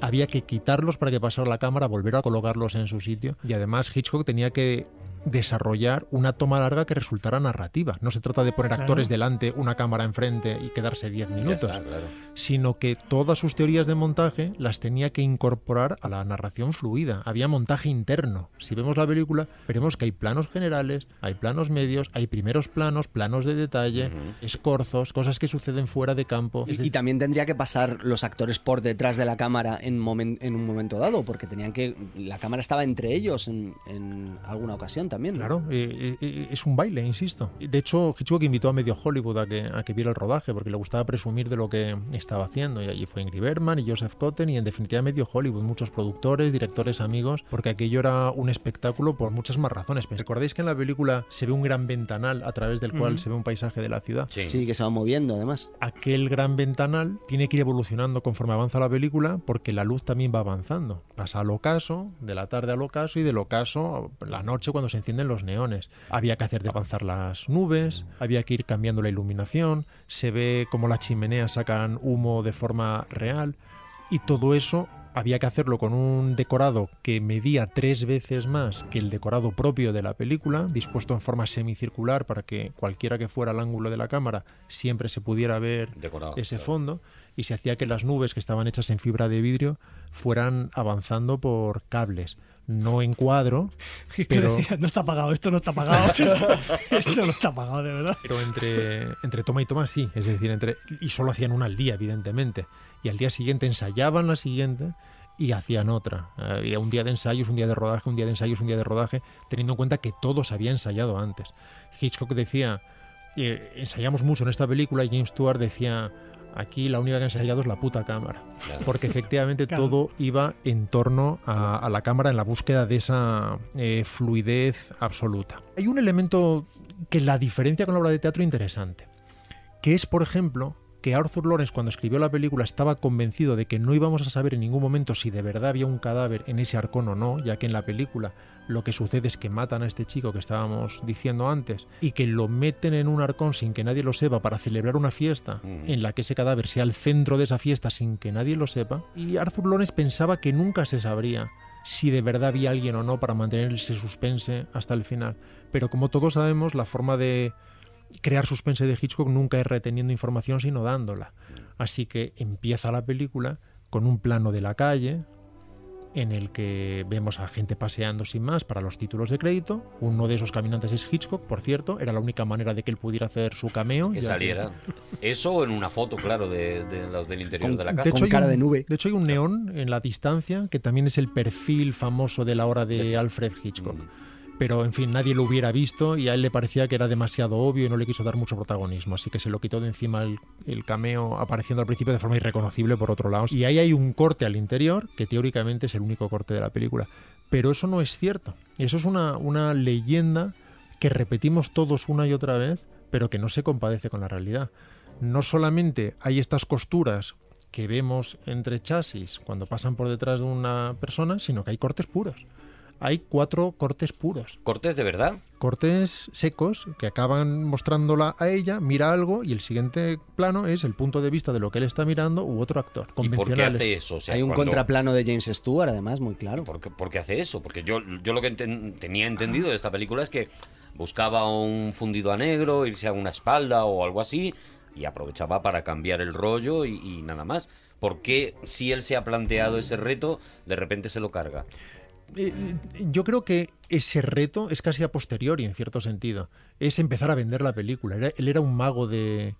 había que quitarlos para que pasara la cámara, volver a colocarlos en su sitio. Y además Hitchcock tenía que desarrollar una toma larga que resultara narrativa. No se trata de poner Claro. actores delante, una cámara enfrente y quedarse 10 Ya minutos está, claro. sino que todas sus teorías de montaje las tenía que incorporar a la narración fluida. Había montaje interno. Si vemos la película, veremos que hay planos generales, hay planos medios, hay primeros planos, planos de detalle, escorzos, cosas que suceden fuera de campo. Y también tendría que pasar los actores por detrás de la cámara en, momen- en un momento dado, porque tenían que. La cámara estaba entre ellos en, en alguna ocasión también. También. ¿no? Claro, eh, eh, es un baile, insisto. De hecho, Hitchcock invitó a medio Hollywood a que, a que viera el rodaje porque le gustaba presumir de lo que estaba haciendo. Y allí fue Ingrid Bergman y Joseph Cotten y en definitiva medio Hollywood, muchos productores, directores, amigos, porque aquello era un espectáculo por muchas más razones. ¿Recordáis que en la película se ve un gran ventanal a través del cual Ujú. se ve un paisaje de la ciudad? Sí, que se va moviendo además. aquel gran ventanal tiene que ir evolucionando conforme avanza la película porque la luz también va avanzando. Pasa al ocaso, de la tarde al ocaso y del ocaso la noche cuando se encienden los neones. Había que hacer de avanzar las nubes, había que ir cambiando la iluminación, se ve como las chimeneas sacan humo de forma real y todo eso había que hacerlo con un decorado que medía tres veces más que el decorado propio de la película, dispuesto en forma semicircular para que cualquiera que fuera el ángulo de la cámara siempre se pudiera ver Decorado, ese fondo y se hacía que las nubes que estaban hechas en fibra de vidrio fueran avanzando por cables, no en cuadro, Que pero, decía, no está pagado, esto no está pagado. esto no está pagado, de verdad. pero entre, entre toma y toma sí, es decir, entre y solo hacían una al día, evidentemente, y al día siguiente ensayaban la siguiente y hacían otra. Había un día de ensayos, un día de rodaje, un día de ensayos, un día de rodaje, teniendo en cuenta que todo se había ensayado antes. Hitchcock decía, eh, ensayamos mucho en esta película y James Stewart decía, aquí la única que ha ensayado es la puta cámara. Claro. Porque efectivamente Claro. todo iba en torno a, a la cámara en la búsqueda de esa eh, fluidez absoluta. Hay un elemento que la diferencia con la obra de teatro interesante, que es, por ejemplo, que Arthur Lawrence cuando escribió la película estaba convencido de que no íbamos a saber en ningún momento si de verdad había un cadáver en ese arcón o no, ya que en la película lo que sucede es que matan a este chico que estábamos diciendo antes y que lo meten en un arcón sin que nadie lo sepa para celebrar una fiesta en la que ese cadáver sea el centro de esa fiesta sin que nadie lo sepa. Y Arthur Lawrence pensaba que nunca se sabría si de verdad había alguien o no para mantener ese suspense hasta el final. Pero como todos sabemos, la forma de crear suspense de Hitchcock nunca es reteniendo información, sino dándola. Así que empieza la película con un plano de la calle en el que vemos a gente paseando sin más para los títulos de crédito. Uno de esos caminantes es Hitchcock, por cierto, era la única manera de que él pudiera hacer su cameo. Que saliera. Eso en una foto, claro, de, de los del interior de la casa. de hecho, hay un, de hecho, hay un neón en la distancia que también es el perfil famoso de la hora de Alfred Hitchcock. Pero, en fin, nadie lo hubiera visto y a él le parecía que era demasiado obvio y no le quiso dar mucho protagonismo. Así que se lo quitó de encima el, cameo apareciendo al principio de forma irreconocible por otro lado. Y ahí hay un corte al interior que teóricamente es el único corte de la película. Pero eso no es cierto. Eso es una, una leyenda que repetimos todos una y otra vez, pero que no se compadece con la realidad. No solamente hay estas costuras que vemos entre chasis cuando pasan por detrás de una persona, sino que hay cortes puros. Hay cuatro cortes puros. ¿Cortes de verdad? Cortes secos que acaban mostrándola a ella, mira algo y el siguiente plano es el punto de vista de lo que él está mirando u otro actor. ¿Y por qué hace eso? O sea, Hay un cuando- contraplano de James Stewart, además, muy claro. ¿Por qué, por qué hace eso? Porque yo, yo lo que enten- tenía entendido de esta película es que buscaba un fundido a negro, irse a una espalda o algo así, y aprovechaba para cambiar el rollo y, y nada más. ¿Por qué, si él se ha planteado ese reto, de repente se lo carga? Eh, yo creo que ese reto es casi a posteriori, en cierto sentido. Es empezar a vender la película. Era- él era un mago de,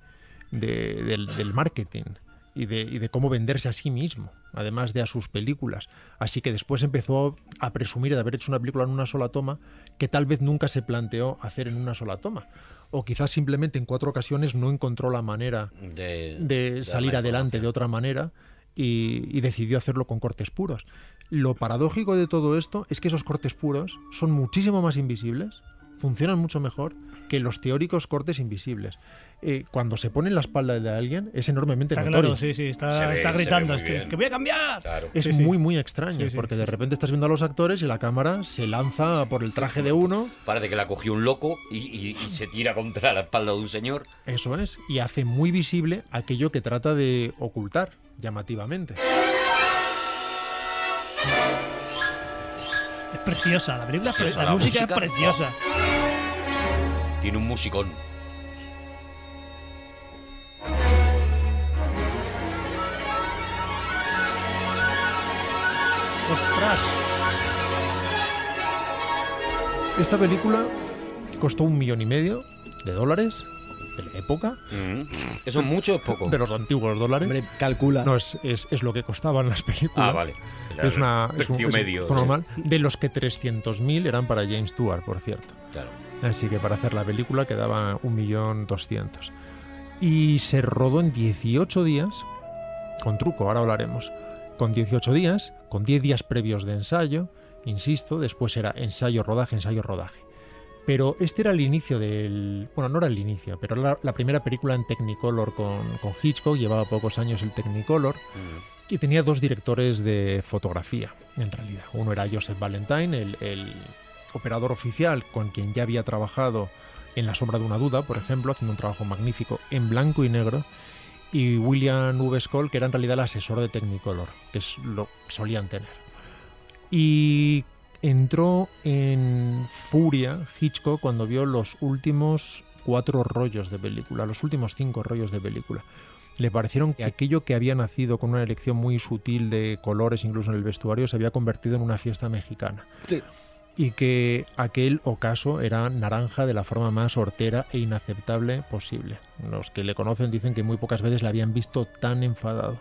de- del, del marketing y de, y de cómo venderse a sí mismo, además de a sus películas. Así que después empezó a presumir de haber hecho una película en una sola toma que tal vez nunca se planteó hacer en una sola toma. O quizás simplemente en cuatro ocasiones no encontró la manera De, salir la adelante de otra manera y, y decidió hacerlo con cortes puros. Lo paradójico de todo esto es que esos cortes puros son muchísimo más invisibles, funcionan mucho mejor que los teóricos cortes invisibles. Eh, cuando se pone en la espalda de alguien es enormemente Está notorio. claro, sí, sí, está, ve- está gritando. este. ¡Que voy a cambiar! Es Sí, sí. muy, muy extraño, Sí, sí, porque sí, de sí. repente estás viendo a los actores y la cámara se lanza por el traje de uno. Parece que la cogió un loco y, y- y se tira contra la espalda de un señor. Eso es, y hace muy visible aquello que trata de ocultar llamativamente. Es preciosa, la película, es pre- Preciosa, la, la música, música. es preciosa. Tiene un musicón. ¡Ostras! Esta película costó un millón y medio de dólares de la época, Mm. ¿Eso es mucho o es poco? de los antiguos dólares. Hombre, calcula. No, es, es, es lo que costaban las películas. Ah, vale. Es, una, es un, medio. normal. De los que 300.000 eran para James Stewart, por cierto. Claro. Así que para hacer la película quedaba 1.200.000. Y se rodó en 18 días, con truco, ahora hablaremos. Con 18 días, con 10 días previos de ensayo, insisto, después era ensayo, rodaje, ensayo, rodaje. Pero este era el inicio del... Bueno, no era el inicio, pero era la, la primera película en Technicolor con, con Hitchcock, llevaba pocos años el Technicolor, Mm. y tenía dos directores de fotografía, en realidad. Uno era Joseph Valentine, el, el operador oficial con quien ya había trabajado en La sombra de una duda, por ejemplo, haciendo un trabajo magnífico en blanco y negro, y William V. Skoll, que era en realidad el asesor de Technicolor, que es lo que solían tener. Y entró en furia Hitchcock cuando vio los últimos cuatro rollos de película, los últimos cinco rollos de película. Le parecieron que aquello que había nacido con una elección muy sutil de colores, incluso en el vestuario, se había convertido en una fiesta mexicana. Sí. Y que aquel ocaso era naranja de la forma más hortera e inaceptable posible. Los que le conocen dicen que muy pocas veces le habían visto tan enfadado.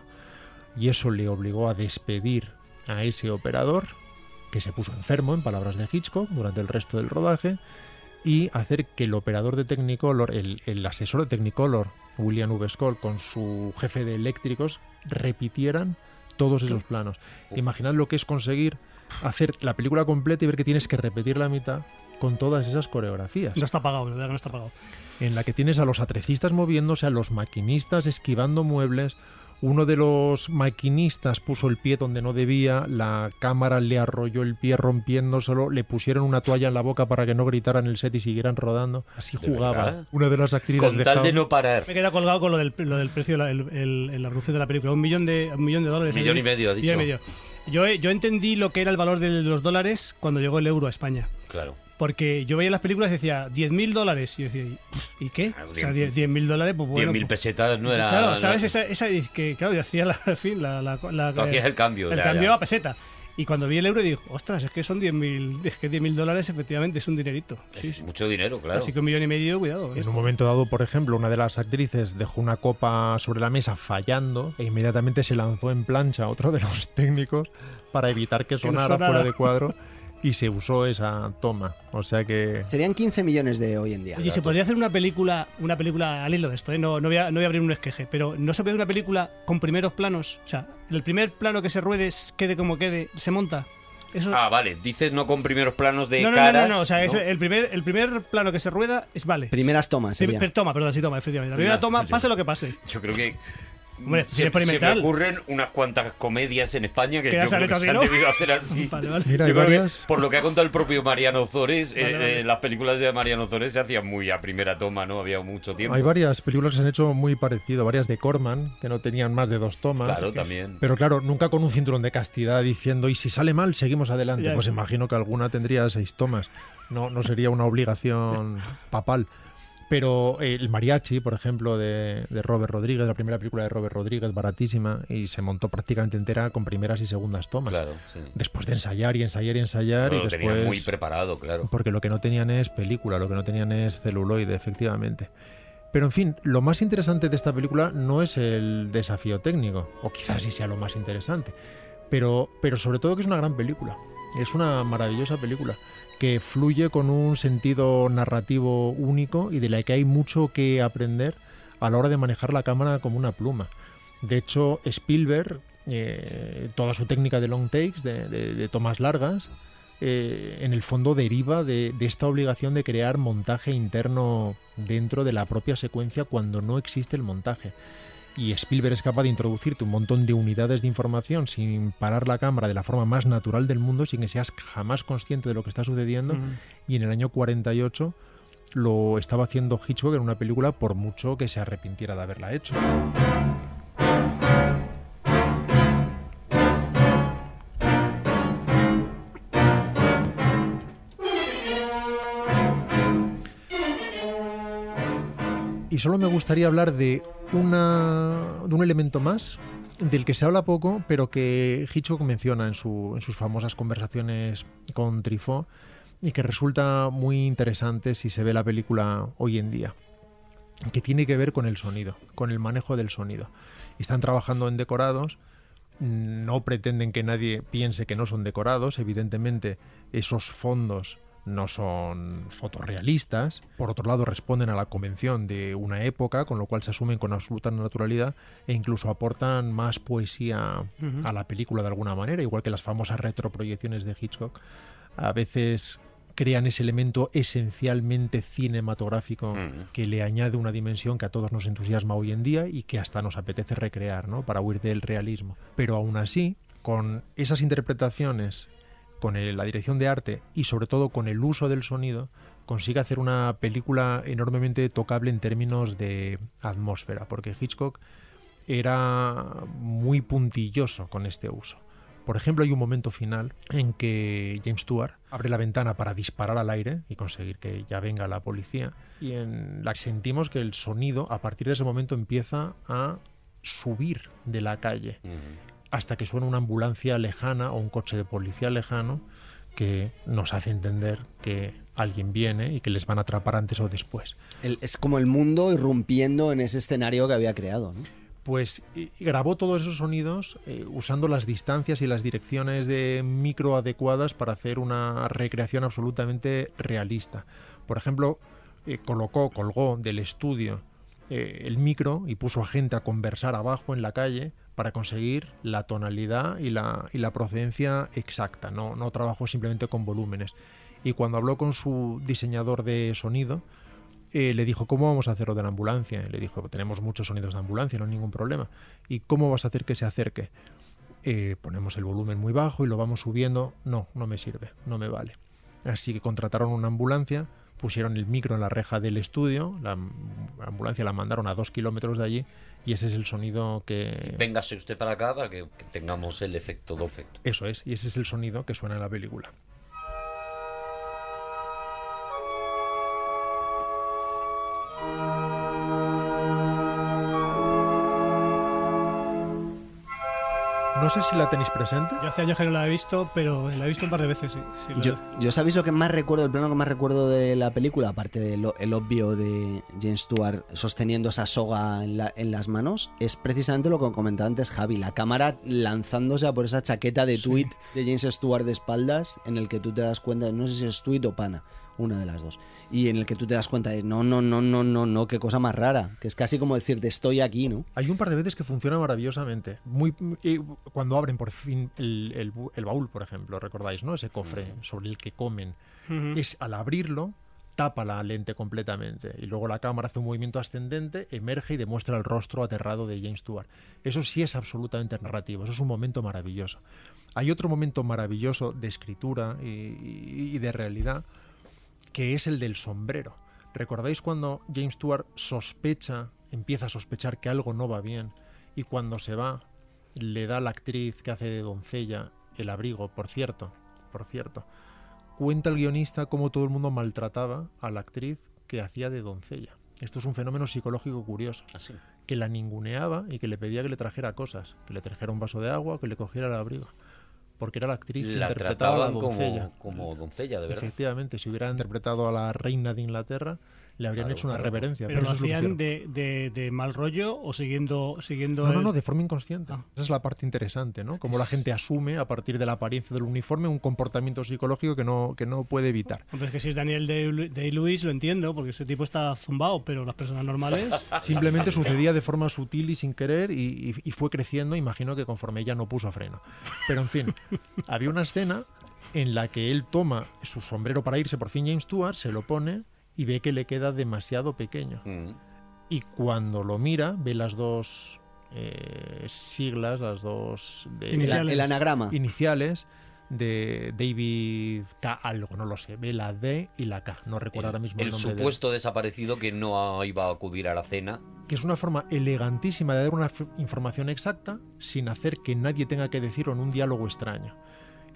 Y eso le obligó a despedir a ese operador, que se puso enfermo, en palabras de Hitchcock, durante el resto del rodaje, y hacer que el operador de Technicolor, el, el asesor de Technicolor, William V. Skoll, con su jefe de eléctricos, repitieran todos esos planos. Imaginad lo que es conseguir hacer la película completa y ver que tienes que repetir la mitad con todas esas coreografías. No está pagado, la verdad que no está pagado. En la que tienes a los atrecistas moviéndose, a los maquinistas esquivando muebles. Uno de los maquinistas puso el pie donde no debía, la cámara le arrolló el pie rompiéndoselo, le pusieron una toalla en la boca para que no gritaran el set y siguieran rodando. Así ¿De jugaba. Una de las actrices Con tal de no parar. Me he quedado colgado con lo del, lo del precio, la, el, el, el anuncio de la película. Un millón de, un millón de dólares. Millón y medio, ha Millón y dicho. medio. Yo, yo entendí lo que era el valor de los dólares cuando llegó el euro a España. Claro. Porque yo veía las películas y decía 10.000 dólares. Y yo decía, ¿y- ¿y qué? Claro, o sea, 10.000 10.000 dólares, pues bueno. 10.000 pues- pesetas no era. Claro, ¿sabes? no- Esa, esa que, claro, yo hacía la, en fin, la, la, la- Tú hacías el cambio, El ya, cambio ya. a peseta. Y cuando vi el euro digo, ostras, es que son 10.000 es que 10.000 dólares efectivamente es un dinerito. Sí, sí. Mucho dinero, claro. Así que un millón y medio, cuidado. En esto. un momento dado, por ejemplo, una de las actrices dejó una copa sobre la mesa fallando e inmediatamente se lanzó en plancha a otro de los técnicos para evitar que Que no sonara sonara. fuera de cuadro y se usó esa toma. O sea que Serían 15 millones de hoy en día. Oye, se podría hacer una película, una película al hilo de esto, ¿eh? no, no, voy a, no voy a abrir un esqueje, pero no se puede hacer una película con primeros planos. O sea, el primer plano que se ruede, es- quede como quede, se monta. Eso, Ah, vale. Dices no con primeros planos de no, no, caras. no, no, o sea, es ¿no? el, primer, el primer plano que se rueda es vale. Primeras tomas Prim- sería. per- toma, perdón, sí, toma, efectivamente. La primera toma, pase lo que pase. Yo creo que. Hombre, se, cine se me ocurren unas cuantas comedias en España que yo creo que se han debido hacer así. Vale, vale. Mira, hay Yo creo que, varias- por lo que ha contado el propio Mariano Zores, eh, Vale, eh, las películas de Mariano Zores se hacían muy a primera toma, ¿no? Había mucho tiempo. hay varias películas que se han hecho muy parecido, varias de Corman, que no tenían más de dos tomas. Claro, es-. Pero claro, nunca con un cinturón de castidad diciendo, y si sale mal, seguimos adelante. Ya. Pues imagino que alguna tendría seis tomas. No, no sería una obligación papal. Pero eh, el mariachi, por ejemplo, de, de Robert Rodríguez, la primera película de Robert Rodríguez, baratísima, y se montó prácticamente entera con primeras y segundas tomas. Claro, sí. Después de ensayar y ensayar y ensayar, Bueno, y lo después... tenían muy preparado, claro. Porque lo que no tenían es película, lo que no tenían es celuloide, efectivamente. Pero en fin, lo más interesante de esta película no es el desafío técnico, o quizás sí sea lo más interesante, pero, pero sobre todo que es una gran película. Es una maravillosa película que fluye con un sentido narrativo único y de la que hay mucho que aprender a la hora de manejar la cámara como una pluma. De hecho, Spielberg, eh, toda su técnica de long takes, de, tomas largas, eh, en el fondo deriva de, de esta obligación de crear montaje interno dentro de la propia secuencia cuando no existe el montaje. Y Spielberg es capaz de introducirte un montón de unidades de información sin parar la cámara de la forma más natural del mundo, sin que seas jamás consciente de lo que está sucediendo. Y en el año 48 lo estaba haciendo Hitchcock en una película por mucho que se arrepintiera de haberla hecho. Y solo me gustaría hablar de, una, de un elemento más del que se habla poco, pero que Hitchcock menciona en, su- en sus famosas conversaciones con Truffaut y que resulta muy interesante si se ve la película hoy en día. que tiene que ver con el sonido, con el manejo del sonido. Están trabajando en decorados, no pretenden que nadie piense que no son decorados, evidentemente esos fondos no son fotorrealistas, por otro lado responden a la convención de una época, con lo cual se asumen con absoluta naturalidad e incluso aportan más poesía a la película de alguna manera, igual que las famosas retroproyecciones de Hitchcock. A veces crean ese elemento esencialmente cinematográfico que le añade una dimensión que a todos nos entusiasma hoy en día y que hasta nos apetece recrear, ¿no? Para huir del realismo. Pero aún así, con esas interpretaciones, con el- la dirección de arte y sobre todo con el uso del sonido, consigue hacer una película enormemente tocable en términos de atmósfera, porque Hitchcock era muy puntilloso con este uso. Por ejemplo, hay un momento final en que James Stewart abre la ventana para disparar al aire y conseguir que ya venga la policía. Y en la sentimos que el sonido, a partir de ese momento, empieza a subir de la calle hasta que suena una ambulancia lejana o un coche de policía lejano que nos hace entender que alguien viene y que les van a atrapar antes o después. El- es como el mundo irrumpiendo en ese escenario que había creado. ¿no? Pues y- y grabó todos esos sonidos eh, usando las distancias y las direcciones de micro adecuadas para hacer una recreación absolutamente realista. Por ejemplo, eh, colocó, colgó del estudio eh, el micro y puso a gente a conversar abajo en la calle para conseguir la tonalidad y la, procedencia exacta. No, no trabajó simplemente con volúmenes. Y cuando habló con su diseñador de sonido, eh, le dijo, ¿cómo vamos a hacer lo de la ambulancia? Le dijo, tenemos muchos sonidos de ambulancia, no hay ningún problema. ¿Y cómo vas a hacer que se acerque? Eh, ponemos el volumen muy bajo y lo vamos subiendo. No, no me sirve, no me vale. Así que contrataron una ambulancia, pusieron el micro en la reja del estudio, la am- ambulancia la mandaron a dos kilómetros de allí y ese es el sonido que... Véngase usted para acá para que, tengamos el efecto Doppler. Eso es, y ese es el sonido que suena en la película. No sé si la tenéis presente. Yo hace años que no la he visto, pero la he visto un par de veces, sí. Yo, yo sabéis lo que más recuerdo, el plano que más recuerdo de la película, aparte del el obvio de James Stewart sosteniendo esa soga en, la- en las manos, es precisamente lo que comentaba antes Javi, la cámara lanzándose a por esa chaqueta de tweet de James Stewart de espaldas, en el que tú te das cuenta, no sé si es tweet o pana, una de las dos, y en el que tú te das cuenta de no, no, no, no, no, no, qué cosa más rara, que es casi como decirte estoy aquí, ¿no? Hay un par de veces que funciona maravillosamente. Muy, eh, cuando abren por fin el, el el baúl, por ejemplo, recordáis, ¿no? Ese cofre sobre el que comen. Ujú. Es al abrirlo tapa la lente completamente y luego la cámara hace un movimiento ascendente, emerge y demuestra el rostro aterrado de James Stewart. Eso sí es absolutamente narrativo, eso es un momento maravilloso. Hay otro momento maravilloso de escritura y, y- y de realidad que es el del sombrero. ¿Recordáis cuando James Stewart sospecha, empieza a sospechar que algo no va bien y cuando se va le da a la actriz que hace de doncella el abrigo, por cierto, por cierto. Cuenta el guionista cómo todo el mundo maltrataba a la actriz que hacía de doncella. Esto es un fenómeno psicológico curioso. Así. Que la ninguneaba y que le pedía que le trajera cosas, que le trajera un vaso de agua, que le cogiera el abrigo. Porque era la actriz que La interpretaba a la doncella. como, como doncella, de verdad. Efectivamente, si hubieran interpretado a la reina de Inglaterra, le habrían Claro, hecho una claro. reverencia. ¿Pero lo hacían de, de- de mal rollo o siguiendo, siguiendo No, no, el- no, de forma inconsciente. Ah. Esa es la parte interesante, ¿no? Como la gente asume a partir de la apariencia del uniforme un comportamiento psicológico que no, que no puede evitar. Hombre, es que si es Daniel Day- Day-Lewis lo entiendo, porque ese tipo está zumbado, pero las personas normales... Simplemente sucedía de forma sutil y sin querer y, y- y fue creciendo, imagino que conforme ella no puso freno. Pero en fin, había una escena en la que él toma su sombrero para irse por fin James Stewart, se lo pone y ve que le queda demasiado pequeño. Mm. Y cuando lo mira, ve las dos eh, siglas, las dos de- El, Iniciales. el anagrama. iniciales de David K. algo, no lo sé. Ve la D y la K. No recuerdo ahora mismo el, el nombre de él. supuesto desaparecido que no iba a acudir a la cena. que es una forma elegantísima de dar una información exacta sin hacer que nadie tenga que decirlo en un diálogo extraño.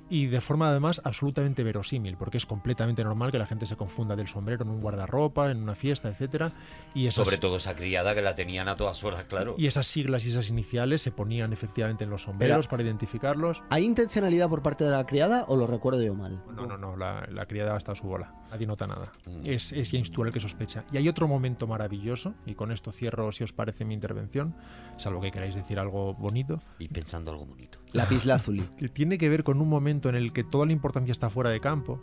Y de forma además absolutamente verosímil, porque es completamente normal que la gente se confunda del sombrero en un guardarropa, en una fiesta, etcétera, y esas, Sobre todo esa criada que la tenían a todas horas, claro. y esas siglas y esas iniciales se ponían efectivamente en los sombreros para identificarlos. ¿Hay intencionalidad por parte de la criada o lo recuerdo yo mal? No, no, no, la, la criada está a su bola. Nadie nota nada. Mm. Es, es James el que sospecha. Y hay otro momento maravilloso, y con esto cierro, si os parece, mi intervención, salvo que queráis decir algo bonito, Y pensando algo bonito. Lapislázuli. que tiene que ver con un momento en el que toda la importancia está fuera de campo,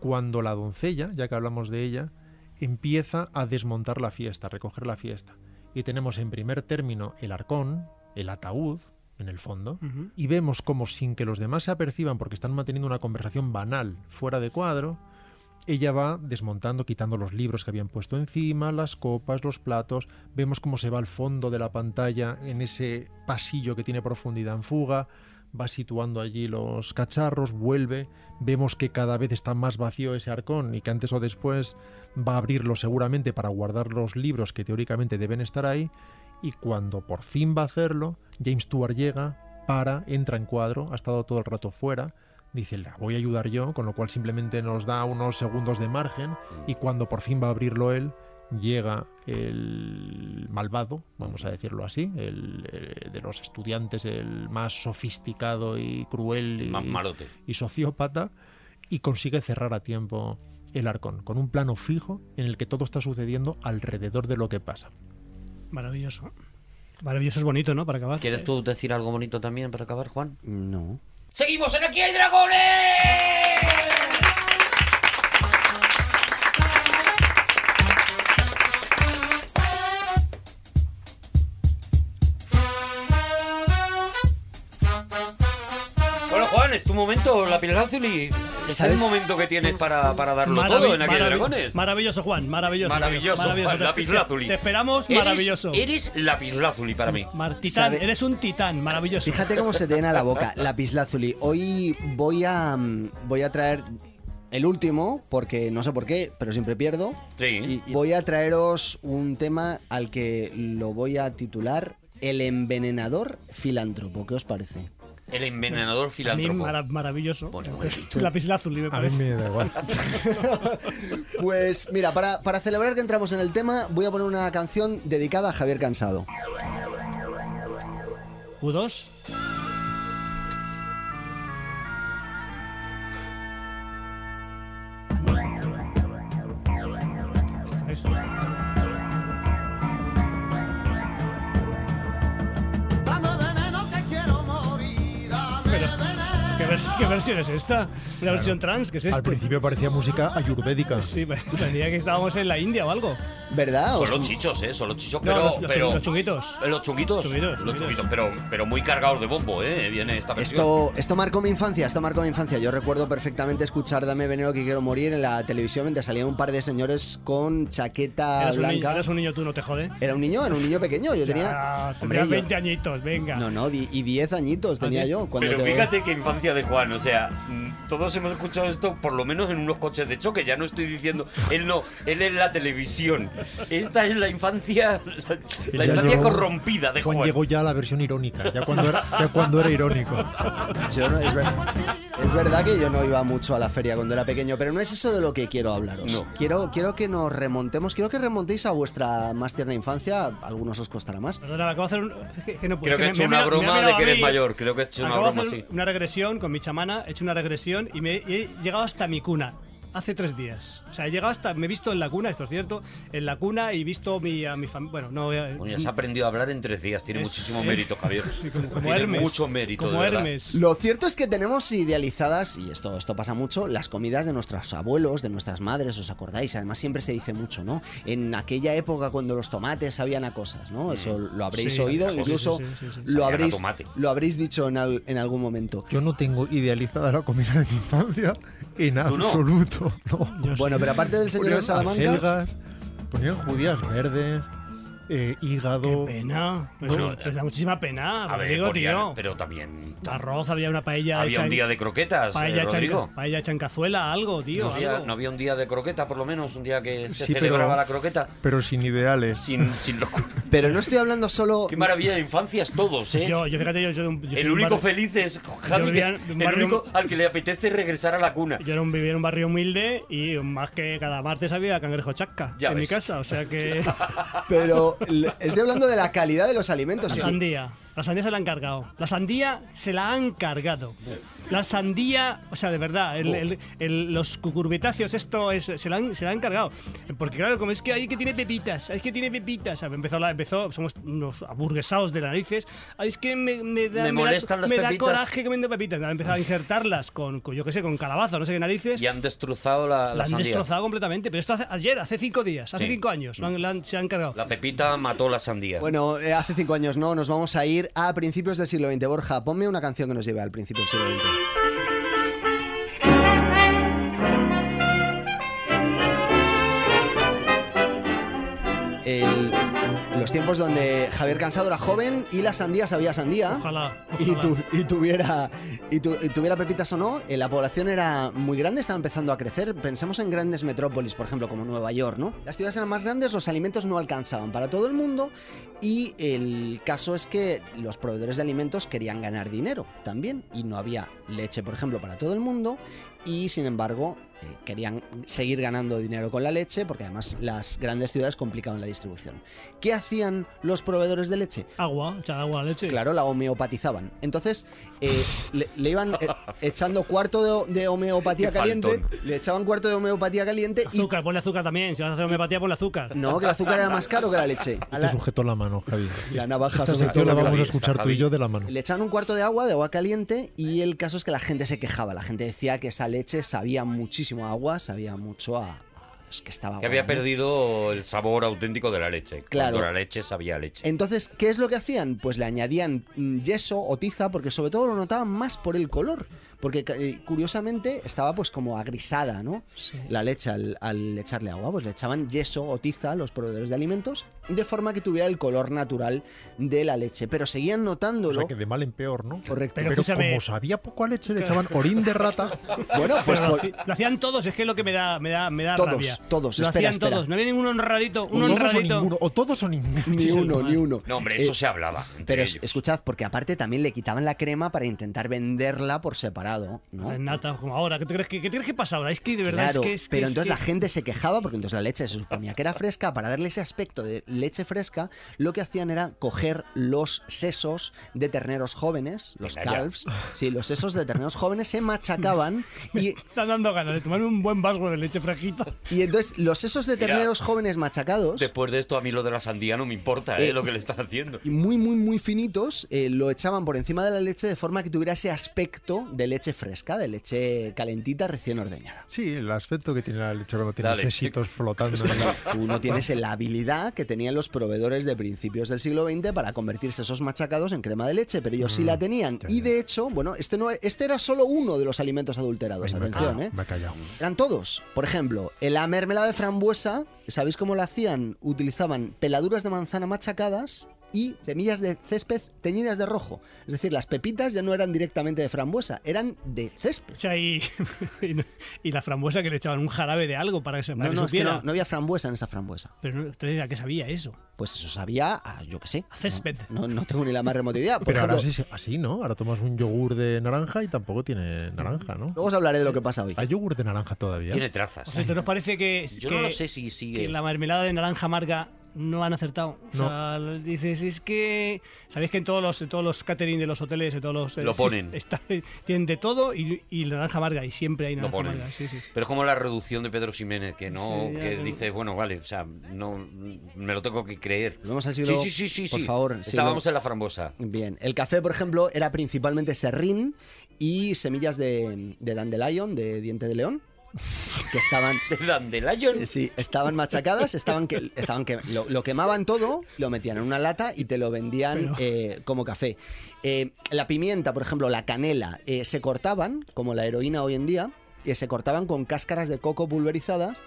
cuando la doncella, ya que hablamos de ella, empieza a desmontar la fiesta, a recoger la fiesta. Y tenemos en primer término el arcón, el ataúd, en el fondo, y vemos como sin que los demás se aperciban porque están manteniendo una conversación banal fuera de cuadro, ella va desmontando, quitando los libros que habían puesto encima, las copas, los platos, vemos cómo se va al fondo de la pantalla en ese pasillo que tiene profundidad en fuga, va situando allí los cacharros, vuelve, vemos que cada vez está más vacío ese arcón y que antes o después va a abrirlo seguramente para guardar los libros que teóricamente deben estar ahí. Y cuando por fin va a hacerlo, James Stewart llega, para, entra en cuadro, ha estado todo el rato fuera, dice, la voy a ayudar yo, con lo cual simplemente nos da unos segundos de margen y cuando por fin va a abrirlo él, llega el malvado, vamos a decirlo así, el, eh, de los estudiantes, el más sofisticado y cruel y, Más malote. y sociópata, y consigue cerrar a tiempo el arcón, con un plano fijo en el que todo está sucediendo alrededor de lo que pasa. Maravilloso. Maravilloso es bonito, ¿no? Para acabar. ¿Quieres tú decir algo bonito también para acabar, Juan? No. ¡Seguimos en Aquí hay dragones! Juan, es tu momento, la piel azul y es ¿Sabes? el momento que tienes para, para darlo Maravi- todo en Aquí hay maravi- Dragones. Maravilloso, Juan. Maravilloso. Maravilloso, Juan, Te- lapislázuli. Te, te esperamos, Eres- maravilloso. Eres lapislázuli para mí. Mar- titán, ¿Sabe? eres un titán, maravilloso. Fíjate cómo se te llena la boca, lapislázuli. Hoy voy a mm, voy a traer el último porque no sé por qué, pero siempre pierdo. Sí. Y voy a traeros un tema al que lo voy a titular El envenenador filántropo. ¿Qué os parece? El envenenador A mí filántropo. mara- maravilloso. Bueno, Lapislázuli, me A mí parece. me da igual. Pues mira, para, para celebrar que entramos en el tema, voy a poner una canción dedicada a Javier Cansado. U2. Versión es esta? ¿Una versión trans? ¿Qué es esto? Al principio parecía música ayurvédica. Sí, parecía que estábamos en la India o algo. ¿Verdad? Son los chichos, ¿eh? Son los chichos, No, pero... los, los pero... los chunguitos. Eh, Los chunguitos. Chunguitos, los chunguitos. pero, pero muy cargados de bombo, ¿eh? Viene esta versión. Esto, esto marcó mi infancia, esto marcó mi infancia. Yo recuerdo perfectamente escuchar Dame veneno que quiero morir en la televisión mientras salían un par de señores con chaqueta Eras un, niño, blanca. eras un niño tú, no te jode. Era un niño, era un niño pequeño. Yo tenía. Hombre, tendrías yo- 20 añitos, venga. No, no, di- y 10 añitos tenía ¿Ah, yo. Cuando Pero te- fíjate qué infancia de Juan, o sea, mm, todos hemos escuchado esto por lo menos en unos coches de choque, ya no estoy diciendo, él no, él es la televisión. Esta es la infancia, la Ya infancia llegó- corrompida de Juan Juan. llegó ya a la versión irónica, ya cuando era, ya cuando era irónico. Yo no- es, ver- es verdad que yo no iba mucho a la feria cuando era pequeño, pero no es eso de lo que quiero hablaros. No. Quiero, quiero que nos remontemos, quiero que remontéis a vuestra más tierna infancia. A algunos os costará más. Perdona, acabo de hacer un. es que- que no Creo que he me- hecho me una me broma de mirado que eres mayor, creo que he hecho una Acabo de broma así. una regresión con mi chamana, he hecho una regresión y, me, he llegado hasta mi cuna. Hace tres días. O sea, he llegado hasta. Me he visto en la cuna, esto es cierto. En la cuna y visto mi, a mi familia. Bueno, no. eh, Bueno, ya se ha aprendido a hablar en tres días, tiene Es- muchísimo es- mérito, Javier. sí, como, como Tiene Hermes. mucho mérito, Como de. Hermes. Lo cierto es que tenemos idealizadas, y esto, esto pasa mucho, las comidas de nuestros abuelos, de nuestras madres, ¿os acordáis? Además siempre se dice mucho, ¿no? En aquella época cuando los tomates sabían a cosas, ¿no? Eso lo habréis Sí, oído, incluso sí, sí, sí, sí. lo, habréis, lo habréis dicho en, al- en algún momento. Yo no tengo idealizada la comida de mi infancia en absoluto. No. Bueno, pero aparte del señor de Ponían Salamanca... acelgas, ponían judías verdes, eh, Qué hígado. pena. Pues, Bueno, pues da muchísima pena. A pero ver, digo, ponían- tío. pero también Arroz, había una paella había hecha un en- día de croquetas, eh, paella, hecha en, Rodrigo. paella hecha en cazuela, algo, tío. No había, algo. no había un día de croqueta, por lo menos, un día que se Sí, pero- celebraba la croqueta. Pero sin ideales. Sin, sin locura. Pero no estoy hablando solo. Qué maravilla de infancias todos, ¿eh? Yo, yo fíjate, yo soy un. yo soy el único feliz es Javi, Yo que es el barrio- único al que le apetece regresar a la cuna. Yo era un, vivía en un barrio humilde y más que cada martes había cangrejo chasca en mi casa. O sea que. Pero estoy hablando de la calidad de los alimentos. Sí. La sandía se la han cargado. La sandía se la han cargado. La sandía, o sea, de verdad, el- el- el- los cucurbitáceos, esto es, se, la han, se la han cargado. Porque claro, como es que hay que tiene pepitas, es que tiene pepitas. Empezó, la, empezó somos unos aburguesados de narices. Ay, es que me, me da, Me da- molestan las me da coraje que me den pepitas. Han empezado a injertarlas con, con, yo qué sé, con calabaza, no sé qué narices. Y han destrozado la, la La han sandía. destrozado completamente. Pero esto hace- ayer, hace cinco días, hace Sí. cinco años, han- han- se han cargado. La pepita mató la sandía. Bueno, eh, hace cinco años no, nos vamos a ir a principios del siglo XX. Borja, ponme una canción que nos lleve al principio del siglo XX. Los tiempos donde Javier Cansado era joven y la sandía sabía sandía. Ojalá. Y, ojalá. tu- y tuviera y, tu- y tuviera pepitas o no, eh, la población era muy grande, estaba empezando a crecer. Pensemos en grandes metrópolis, por ejemplo, como Nueva York, ¿no? Las ciudades eran más grandes, los alimentos no alcanzaban para todo el mundo y el caso es que los proveedores de alimentos querían ganar dinero también y no había leche, por ejemplo, para todo el mundo y sin embargo eh, querían seguir ganando dinero con la leche porque además las grandes ciudades complicaban la distribución. ¿Qué hacían los proveedores de leche? Agua, echar agua a la leche. Claro, la homeopatizaban. Entonces, eh, le, le iban eh, echando cuarto de, de homeopatía Qué caliente. faltón. Le echaban cuarto de homeopatía caliente y. Azúcar, ponle azúcar también. Si vas a hacer homeopatía, ponle azúcar. No, que el azúcar era más caro que la leche. A Te la, sujetó la mano, Javi. la navaja Esta todo. la vamos a escuchar tú y yo de la mano. Le echaban un cuarto de agua, de agua caliente, y el caso es que la gente se quejaba. La gente decía que esa leche sabía muchísimo agua, sabía mucho a. es que estaba que agua, había perdido el sabor auténtico de la leche. Claro. Cuando la leche sabía leche. Entonces, ¿qué es lo que hacían? Pues le añadían mm, yeso o tiza, porque sobre todo lo notaban más por el color. Porque eh, curiosamente estaba pues como agrisada, ¿no? La leche al, al echarle agua, pues le echaban yeso o tiza a los proveedores de alimentos, de forma que tuviera el color natural de la leche. Pero seguían O notándolo. sea, que de mal en peor, ¿no? Correcto. Pero como sabía poco a leche, le echaban orín de rata. Bueno, pues Pero lo, por- haci- lo hacían todos, es que es lo que me da, me da, me da Todos, rabia. todos, Lo espera, hacían espera. todos. No había ningún honradito, un O o honradito. ninguno. O todos o ninguno. ni uno, ni uno. No, hombre, Eh, eso se hablaba. Pero ellos. escuchad, porque aparte también le quitaban la crema para intentar venderla por separado, ¿no? En nata, como ahora. ¿Qué te crees que, qué crees que pasa ahora? Es que de verdad Claro, es que es que pero es entonces que- la gente se quejaba porque entonces la leche se suponía que era fresca. Para darle ese aspecto de leche fresca, lo que hacían era coger los sesos de terneros jóvenes, los Venga ya. calves. Sí, los sesos de terneros jóvenes se machacaban y, Están dando ganas de tomarme un buen vaso de leche fresquita. y entonces los sesos de Mira, terneros jóvenes machacados. Después de esto, a mí lo de la sandía no me importa, ¿eh? Eh, lo que le están haciendo. y muy, muy, muy finitos, eh, lo echaban por encima de la leche de forma que tuviera ese aspecto de leche fresca, de leche calentita recién ordeñada. Sí, el aspecto que tiene la leche cuando tiene Dale. sesitos flotando. en la- Tú no tienes la habilidad que tenían los proveedores de principios del siglo XX para convertirse esos machacados en crema de leche, pero ellos sí Mm, la tenían. Y de hecho, bueno, este, no, este era solo uno de los alimentos adulterados. Ay, me he Atención, ¿eh? Me. Eran todos. Por ejemplo, en la mermelada de frambuesa, ¿sabéis cómo la hacían? Utilizaban peladuras de manzana machacadas y semillas de césped teñidas de rojo. Es decir, las pepitas ya no eran directamente de frambuesa, eran de césped. O sea, y, y, no- y la frambuesa que le echaban un jarabe de algo para que se para No, que no, es que no, no había frambuesa en esa frambuesa. Pero no, entonces, ¿a qué sabía eso? Pues eso sabía, a, yo qué sé. A césped. No, no tengo ni la más remota idea. Por Pero ahora sí, así, ¿no? Ahora tomas un yogur de naranja y tampoco tiene naranja, ¿no? luego os hablaré de lo que pasa hoy. ¿Hay yogur de naranja todavía? Tiene trazas. O sea, ¿te nos parece que, Yo que, no lo sé si sigue. que la mermelada de naranja amarga no han acertado? O No. sea, dices, es que... ¿Sabéis que en todos los, en todos los catering de los hoteles, en todos los... eh, Lo sí, ponen. está- tienen de todo y, y naranja amarga, y siempre hay Lo naranja ponen. amarga. Sí, sí. Pero es como la reducción de Pedro Ximénez, que no, que ya. dice, bueno, vale, o sea, no me lo tengo que creer. Volvemos al siglo- sí, sí, sí, sí, por sí. favor, siglo- Estábamos en la frambuesa. Bien, el café, por ejemplo, era principalmente serrín y semillas de, de dandelion, de diente de león, que estaban... ¿De Dandelion? Sí, estaban machacadas, estaban que, estaban que lo, lo quemaban todo, lo metían en una lata y te lo vendían Pero- eh, como café. Eh, la pimienta, por ejemplo, la canela, eh, se cortaban, como la heroína hoy en día, se cortaban con cáscaras de coco pulverizadas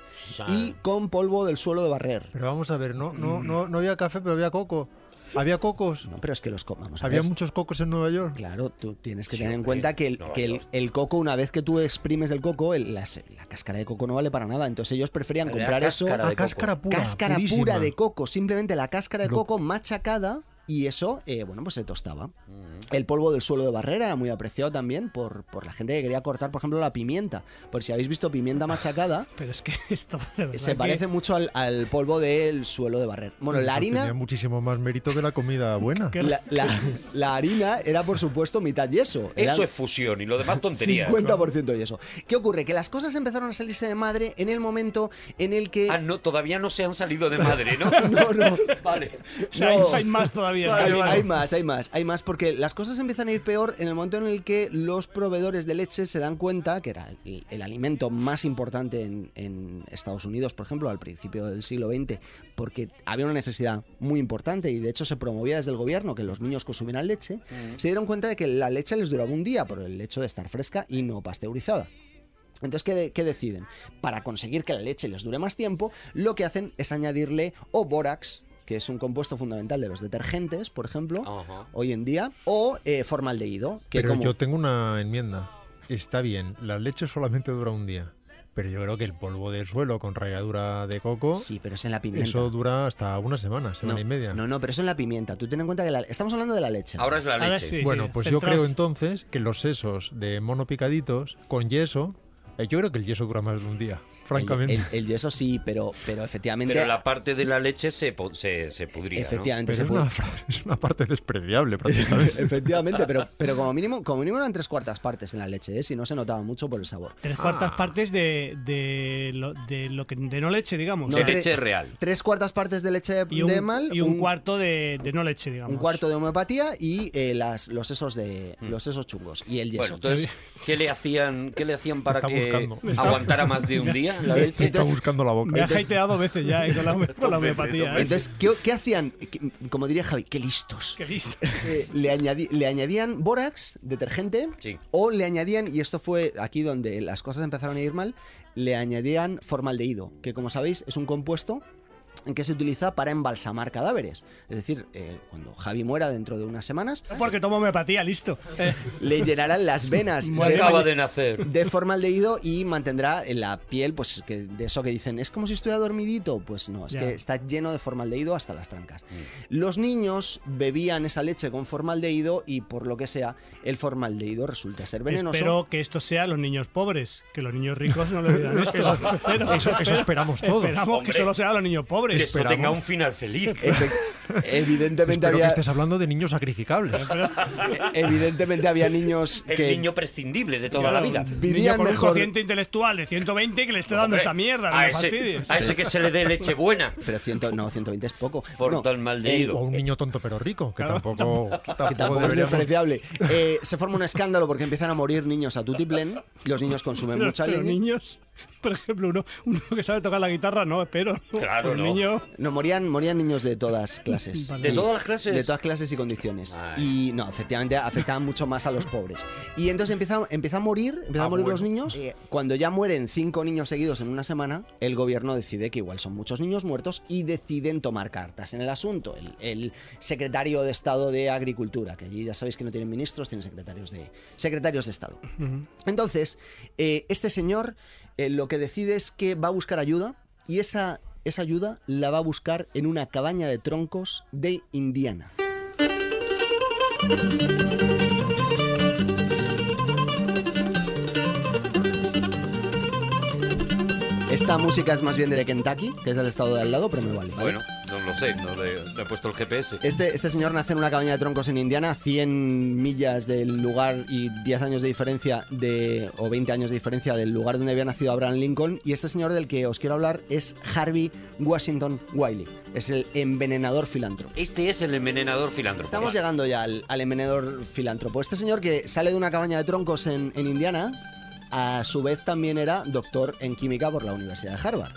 y con polvo del suelo de barrer. Pero vamos a ver, no, Mm. no, no, no había café, pero había coco. ¿Había cocos? No, pero es que los co- vamos a ¿Había ver. muchos cocos en Nueva York? Claro, tú tienes que Sí, tener en cuenta que, el, que el, el coco, una vez que tú exprimes el coco, el- las- la cáscara de coco no vale para nada. Entonces ellos preferían La comprar eso. cáscara de cáscara pura. cáscara purísima. pura de coco, simplemente la cáscara de coco machacada y eso, eh, bueno, pues se tostaba. Mm. El polvo del suelo de barrera era muy apreciado también por, por la gente que quería cortar, por ejemplo, la pimienta. Por si habéis visto pimienta machacada, Pero es que esto de verdad se que- parece mucho al, al polvo del suelo de barrer. Bueno, la Eso Tenía harina, muchísimo más mérito que la comida buena. ¿Qué? la, la- la harina era por supuesto mitad yeso. Eran Eso es fusión y lo demás tonterías. 50% yeso. ¿Qué ocurre? Que las cosas empezaron a salirse de madre en el momento en el que... Ah, no, todavía no se han salido de madre, ¿no? No, no. Vale. O sea, hay- No. hay, más Hay, más, hay más, hay más, porque las cosas empiezan a ir peor en el momento en el que los proveedores de leche se dan cuenta que era el, el alimento más importante en, en Estados Unidos, por ejemplo, al principio del siglo XX, porque había una necesidad muy importante y de hecho se promovía desde el gobierno que los niños consumieran leche, se dieron cuenta de que la leche les duraba un día por el hecho de estar fresca y no pasteurizada. Entonces, ¿qué, qué deciden? Para conseguir que la leche les dure más tiempo, lo que hacen es añadirle o bórax, que es un compuesto fundamental de los detergentes, por ejemplo, Ajá. hoy en día, o eh, formaldehído, que Pero como... yo tengo una enmienda. Está bien, la leche solamente dura un día. Pero yo creo que el polvo del suelo con ralladura de coco, Sí, pero es en la pimienta. eso dura hasta una semana, semana no, y media. no, no, pero eso en la pimienta. Tú ten en cuenta que la- estamos hablando de la leche. Ahora es la leche. sí. bueno, pues yo creo entonces que los sesos de mono picaditos con yeso, eh, yo creo que el yeso dura más de un día, francamente. El, el- el yeso sí, pero, pero efectivamente... Pero la parte de la leche se, se, se pudría, ¿no? efectivamente Pero se es una, es una parte despreciable prácticamente. Efectivamente, pero, pero como mínimo, como mínimo eran tres cuartas partes en la leche, ¿eh? si no se notaba mucho por el sabor. Tres cuartas partes de, de, lo, de lo que de no leche, digamos. No, De tre- leche real. Tres cuartas partes de leche y un, de mal, y un, cuarto de, de no leche, digamos. un cuarto de homeopatía y eh, las, los sesos de Mm. los sesos chungos y el yeso. Bueno, entonces, ¿qué le hacían, qué le hacían para que buscando. Aguantara más de un día la Eh, leche? Está entonces- buscando la boca. Me ha Entonces- hateado dos veces ya eh, con la, con la homeopatía. ¿eh? Entonces, ¿qué, qué hacían? Como diría Javi, qué listos. Qué listo. Eh, le, añadi- le añadían bórax, detergente, Sí. o le añadían, y esto fue aquí donde las cosas empezaron a ir mal, le añadían formaldehído, que como sabéis es un compuesto que se utiliza para embalsamar cadáveres. Es decir, eh, cuando Javi muera dentro de unas semanas, Porque tomo homeopatía, listo. Le llenarán las venas Me acaba de nacer. de formaldehído y mantendrá en la piel, pues que de eso que dicen, es como si estuviera dormidito. Pues no, es Ya. que está lleno de formaldehído hasta las trancas. Los niños bebían esa leche con formaldehído y por lo que sea, el formaldehído resulta ser venenoso. Espero que esto sea los niños pobres, que los niños ricos no le digan esto. Eso- eso esperamos todos. Esperamos Hombre. que solo sea los niños Que pobres. esto tenga un final feliz. Efe- evidentemente Espero que había estés hablando de niños sacrificables. evidentemente había niños El que niño prescindible de toda Claro, la vida. un niño vivían con un mejor- cociente intelectual de 120 que le esté dando Hombre, esta mierda, no a me ese, a ese que se le dé leche buena. pero ciento, no, 120 es poco. Por Bueno, tal mal de el- ido. O un niño tonto pero rico, que Claro, tampoco, que que tampoco es despreciable. Eh, se forma un escándalo porque empiezan a morir niños a tutiplén. Los niños consumen mucha leña. niños, por ejemplo, uno, uno que sabe tocar la guitarra, no, espero. ¿no? Claro, Un no. niño. No, morían, morían niños de todas clases. Vale. ¿De todas las clases? De todas clases y condiciones. Ay. Y no, efectivamente afectaban mucho más a los pobres. Y entonces empieza, empieza a morir, empiezan Ah, a morir bueno. los niños. Cuando ya mueren cinco niños seguidos en una semana, el gobierno decide que igual son muchos niños muertos y deciden tomar cartas en el asunto. El, el secretario de Estado de Agricultura, que allí ya sabéis que no tienen ministros, tienen secretarios de, secretarios de Estado. Entonces, eh, este señor eh, lo que decide es que va a buscar ayuda y esa, esa ayuda la va a buscar en una cabaña de troncos de Indiana. Esta música es más bien de Kentucky, que es del estado de al lado, pero me vale. ¿vale? Bueno, no lo sé, no le, le he puesto el GPS. Este, este señor nace en una cabaña de troncos en Indiana, 100 millas del lugar y 10 años de diferencia de, o 20 años de diferencia del lugar donde había nacido Abraham Lincoln. Y este señor del que os quiero hablar es Harvey Washington Wiley. Es el envenenador filántropo. Este es el envenenador filántropo. Estamos llegando ya al, al envenenador filántropo. Este señor que sale de una cabaña de troncos en, en Indiana a su vez también era doctor en química por la Universidad de Harvard.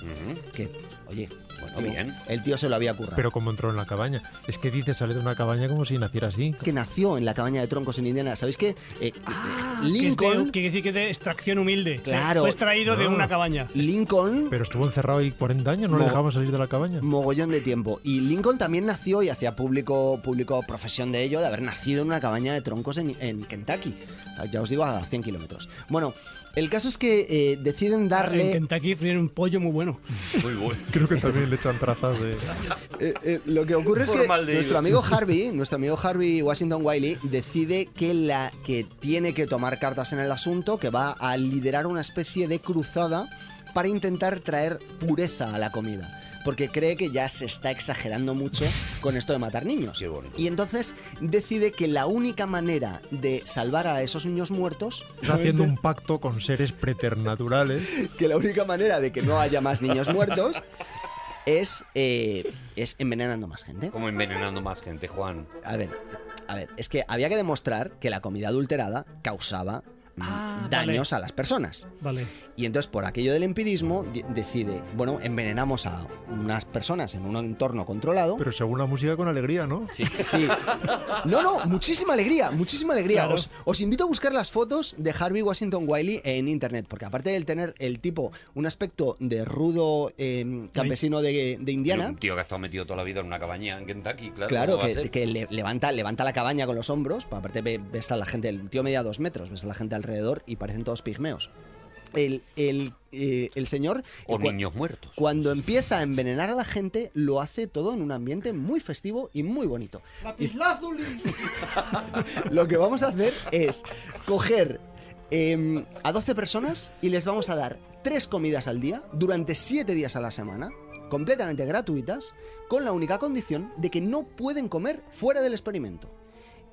Que, oye, Bueno, tío, bien. el tío se lo había currado. Pero como entró en la cabaña. Es que dice sale de una cabaña como si naciera así. que nació en la cabaña de troncos en Indiana. ¿Sabéis que eh, Ah, Que es de- Lincoln, quiere decir que es de extracción humilde. O sea, Claro. Fue extraído de No. una cabaña. Lincoln Pero estuvo encerrado ahí 40 años, no le dejaban salir de la cabaña. mogollón de tiempo. Y Lincoln también nació y hacía público, público profesión de ello, de haber nacido en una cabaña de troncos en, en Kentucky. Ya os digo, a 100 kilómetros. Bueno, el caso es que eh, deciden En darle... Kentucky fríen un pollo muy bueno. Muy bueno. Creo que también le echan trazas de... Eh, eh, lo que ocurre es que nuestro amigo Harvey, nuestro amigo Harvey Washington Wiley, decide que, la, que tiene que tomar cartas en el asunto, que va a liderar una especie de cruzada para intentar traer pureza a la comida. Porque cree que ya se está exagerando mucho con esto de matar niños. Qué bonito. Y entonces decide que la única manera de salvar a esos niños muertos, Está haciendo un pacto con seres preternaturales. que la única manera de que no haya más niños muertos, es, eh, es envenenando más gente. Como envenenando más gente, Juan. A ver, a ver, es que había que demostrar que la comida adulterada causaba Ah, daños vale. a las personas. Vale. Y entonces, por aquello del empirismo, decide, bueno, envenenamos a unas personas en un entorno controlado. Pero según la música con alegría, ¿no? Sí. Sí. No, no, muchísima alegría, muchísima alegría. Claro. Os, os invito a buscar las fotos de Harvey Washington Wiley en internet, porque aparte de tener el tipo un aspecto de rudo eh, campesino de, de Indiana, Un tío que ha estado metido toda la vida en una cabaña en Kentucky, claro. Claro, ¿cómo va a que, ser? que le- levanta, levanta la cabaña con los hombros. pa- Aparte ve- ves a la gente, el tío media dos metros, ves a la gente alrededor y parecen todos pigmeos. El, el, eh, el señor... O cua- niños muertos. Cuando empieza a envenenar a la gente, lo hace todo en un ambiente muy festivo y muy bonito. Y- lo que vamos a hacer es coger em, a 12 personas y les vamos a dar tres comidas al día durante 7 días a la semana, completamente gratuitas, con la única condición de que no pueden comer fuera del experimento.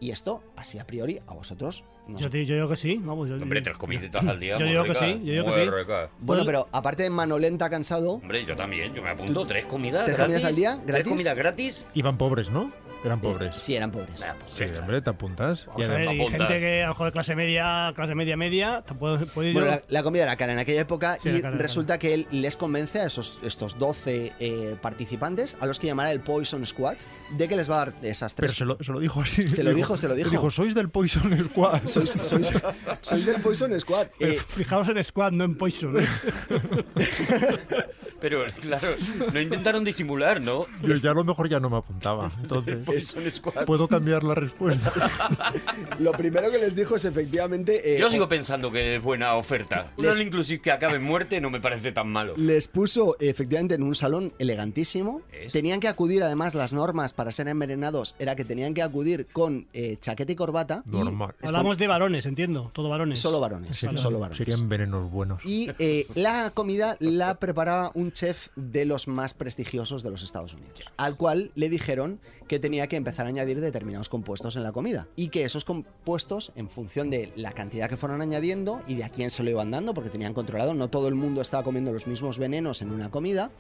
Y esto, así a priori, a vosotros no Yo, te- yo digo que sí. Vamos, yo, Hombre, tres comiditas al día. Yo digo que sí, yo digo que sí. rica. Bueno, pero aparte de mano lenta, cansado, Hombre, yo también, yo me apunto. ¿Tres comidas ¿Tres gratis? comidas al día? ¿Tres ¿Gratis? comidas gratis? Iban pobres, ¿no? Eran pobres. sí eran pobres. Ah, pues Sí, hombre, te apuntas. Vamos Y a ver, y gente que a lo mejor de clase media, clase media, media, te puede, puede ir Bueno, la, la comida era cara en aquella época Sí, y cara, resulta que él les convence a esos, estos 12 eh, participantes, a los que llamará el Poison Squad, de que les va a dar esas Pero tres... se lo, se lo dijo así. Se lo dijo, se lo dijo. Dijo, sois del Poison Squad. Sois, sois- sois del Poison Squad. Pero Eh, fijaos en Squad, no en Poison. ¿eh? Pero, claro, no intentaron disimular, ¿no? Yo ya a lo mejor ya no me apuntaba. Entonces, puedo cambiar la respuesta. lo primero que les dijo es efectivamente... eh, Yo sigo pensando que es buena oferta. Les- all inclusive que acabe en muerte no me parece tan malo. Les puso efectivamente en un salón elegantísimo. ¿Es? Tenían que acudir, además, las normas para ser envenenados era que tenían que acudir con eh, chaqueta y corbata. y Normal. Hablamos de varones, entiendo. Todo varones. Solo varones. Serían, Solo varones. serían venenos buenos. Y eh, la comida la preparaba un chef de los más prestigiosos de los Estados Unidos, al cual le dijeron que tenía que empezar a añadir determinados compuestos en la comida y que esos compuestos, en función de la cantidad que fueron añadiendo y de a quién se lo iban dando, porque tenían controlado, no todo el mundo estaba comiendo los mismos venenos en una comida,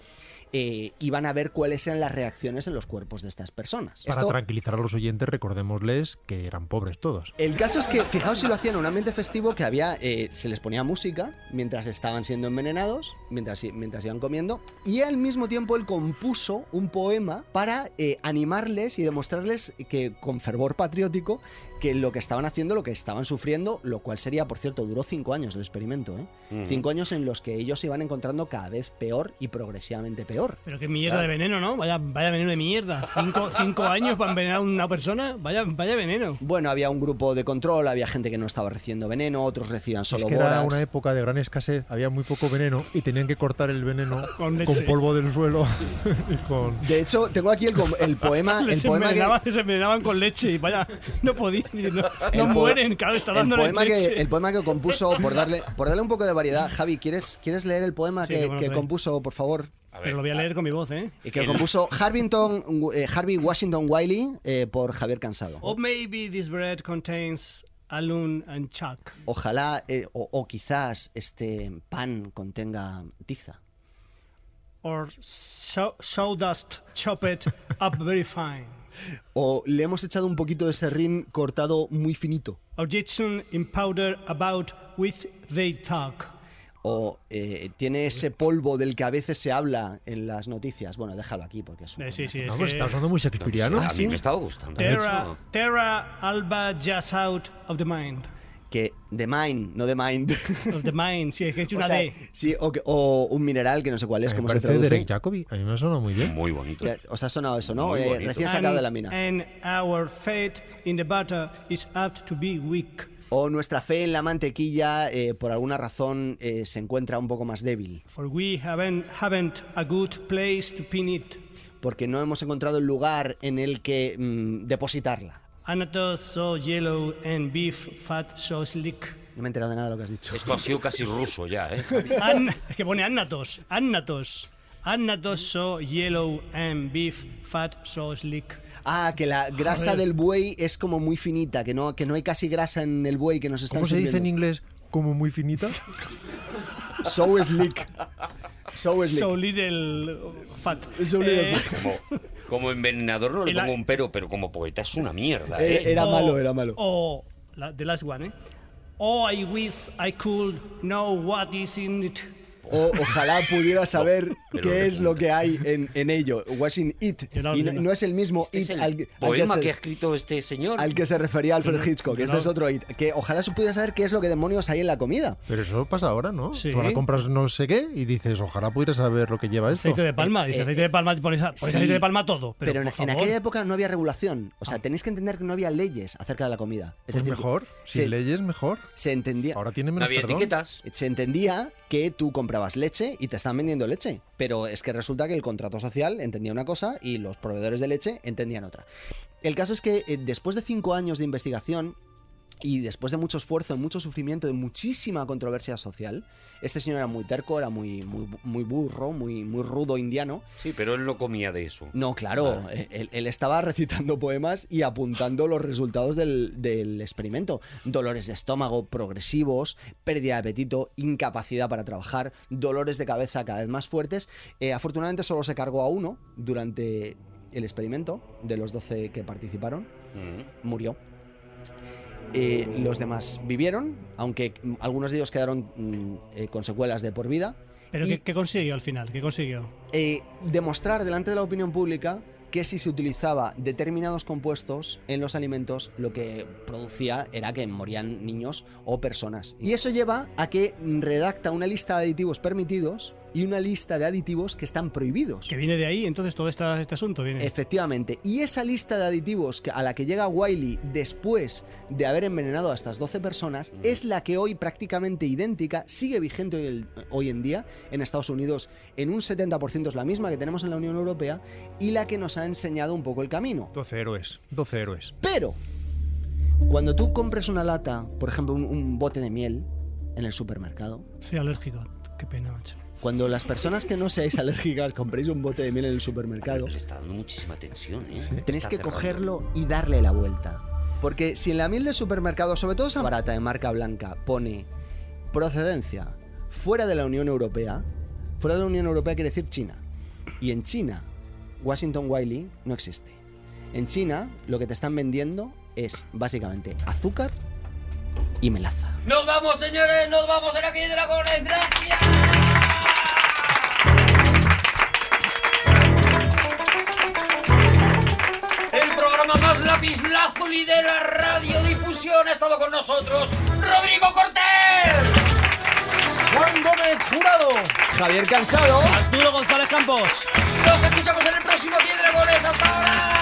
eh, iban a ver cuáles eran las reacciones en los cuerpos de estas personas. Para Esto- tranquilizar a los oyentes, recordémosles que eran pobres todos. el caso es que, fijaos si lo hacían en un ambiente festivo que había, eh, se les ponía música mientras estaban siendo envenenados, mientras, mientras iban comiendo, y al mismo tiempo él compuso un poema para eh, animarles y demostrarles que con fervor patriótico que lo que estaban haciendo, lo que estaban sufriendo, lo cual sería, por cierto, duró cinco años el experimento, ¿eh? Cinco años en los que ellos se iban encontrando cada vez peor y progresivamente peor. Pero qué mierda de veneno, ¿no? Vaya, vaya veneno de mierda. Cinco, cinco años para envenenar a una persona. Vaya, vaya veneno. Bueno, había un grupo de control, había gente que no estaba recibiendo veneno, otros recibían Es solo que era una época de gran escasez, había muy poco veneno y tenían que cortar el veneno Con polvo del suelo y con... De hecho, tengo aquí el, com- el poema, el poema que, envenenaban, les envenenaban con leche y vaya, no podían, no, El no mueren, claro, está el dando poema que el poema que compuso por darle por darle un poco de variedad. Javi, ¿quieres quieres leer el poema Sí, que, que compuso, por favor? Ver, Pero lo voy a leer con mi voz, ¿eh? Y que compuso Harvington, eh, Harvey Washington Wiley eh, por Javier Cansado. Or maybe this bread contains alum and chalk. Ojalá eh, o, o quizás este pan contenga tiza. Or so, sawdust chopped up very fine. O le hemos echado un poquito de serrín cortado muy finito. objection in powder about which they talk. O eh, tiene ese polvo del que a veces se habla en las noticias. Bueno, déjalo aquí porque es un Eh, sí, sí, es No, que- está sonando muy shakespeariano. a mí me estaba gustando. Terra, terra alba just out of the mind. Que de mind, no de mind. Of the mind, sí, es que es O una sea, D. sí, o, que- o un mineral que no sé cuál es, Me cómo se traduce. Derek Jacobi. A mí me ha sonado muy bien. Muy bonito. Que Os ha sonado eso, ¿no? Eh, recién sacado de la mina. And our faith in the butter is apt to be weak. O nuestra fe en la mantequilla, eh, por alguna razón, eh, se encuentra un poco más débil. For we haven't, haven't a good place to pin it. Porque no hemos encontrado el lugar en el que mm, depositarla. Anatos so yellow and beef fat so slick. No me he enterado de nada de lo que has dicho. Esto ha sido casi ruso ya, ¿eh? An- es que pone annatos, annatos. Annatos so yellow and beef fat so slick. Ah, que la grasa del buey es como muy finita, que no, que no hay casi grasa en el buey que nos están ¿Cómo se dice en inglés? Como muy finita. So slick. So slick. So little fat. So little Eh, Como, como envenenador no le pongo un pero, pero como poeta es una mierda, Eh, ¿eh? era o- malo, era malo. O, la, the last one, ¿eh? Oh, I wish I could know what is in it. O ojalá pudiera saber pero qué es lo que hay en, en ello. What's in it. No y no, no es el mismo Este es it el al, al que poema se, que ha escrito este señor. al que se refería Alfred Hitchcock. yo Este no- es otro it. Que ojalá se pudiera saber qué es lo que demonios hay en la comida. Pero eso pasa ahora, ¿no? Sí. Tú ahora compras no sé qué y dices, ojalá pudiera saber lo que lleva esto. Aceite de palma, dice eh, aceite de palma, pones, pones sí. aceite de palma todo. Pero, Pero, en, en aquella época no había regulación. O sea, tenéis que entender que no había leyes acerca de la comida. Es Pues decir, mejor. se, Sin leyes, mejor. se entendía. Ahora tiene No menos había perdón. etiquetas. Se entendía que tú comprabas leche y te están vendiendo leche, pero es que resulta que el contrato social entendía una cosa y los proveedores de leche entendían otra. El caso es que eh, después de cinco años de investigación y después de mucho esfuerzo, mucho sufrimiento, de muchísima controversia social, este señor era muy terco, era muy, muy, muy burro, muy, muy rudo indiano. Sí, pero él no comía de eso. No, claro, eh, él, él estaba recitando poemas y apuntando los resultados del, del experimento. Dolores de estómago progresivos, pérdida de apetito, incapacidad para trabajar, dolores de cabeza cada vez más fuertes. Eh, afortunadamente solo se cargó a uno durante el experimento, de los 12 que participaron, Mm. murió. Eh, los demás vivieron, aunque algunos de ellos quedaron mm, eh, con secuelas de por vida. ¿Pero Y- ¿qué, qué consiguió al final? ¿Qué consiguió? eh, demostrar delante de la opinión pública que si se utilizaba determinados compuestos en los alimentos, lo que producía era que morían niños o personas. Y eso lleva a que redacta una lista de aditivos permitidos y una lista de aditivos que están prohibidos. Que viene de ahí, entonces todo esta- este asunto viene. Efectivamente. Y esa lista de aditivos que- a la que llega Wiley después de haber envenenado a estas 12 personas es la que hoy prácticamente idéntica, sigue vigente hoy, el- hoy en día en Estados Unidos. En un 70% es la misma que tenemos en la Unión Europea y la que nos ha enseñado un poco el camino. 12 héroes. 12 héroes. Pero, cuando tú compres una lata, por ejemplo, un, un bote de miel en el supermercado, Soy alérgico. Qué pena, macho. Cuando las personas que no seáis alérgicas compréis un bote de miel en el supermercado, Le está dando muchísima tensión, ¿eh? Tenéis que cerrando. cogerlo y darle la vuelta. Porque si en la miel de supermercado, sobre todo esa barata de marca blanca, pone procedencia fuera de la Unión Europea, fuera de la Unión Europea quiere decir China. Y en China, Washington Wiley no existe. En China, lo que te están vendiendo es básicamente azúcar y melaza. ¡Nos vamos, señores! ¡Nos vamos en aquí, dragones! ¡Gracias! El programa más lapislázuli de la radiodifusión ha estado con nosotros Rodrigo Cortés. Juan Gómez Jurado. Javier Cansado. Arturo González Campos. Nos escuchamos en el próximo Aquí, dragones. ¡Hasta ahora!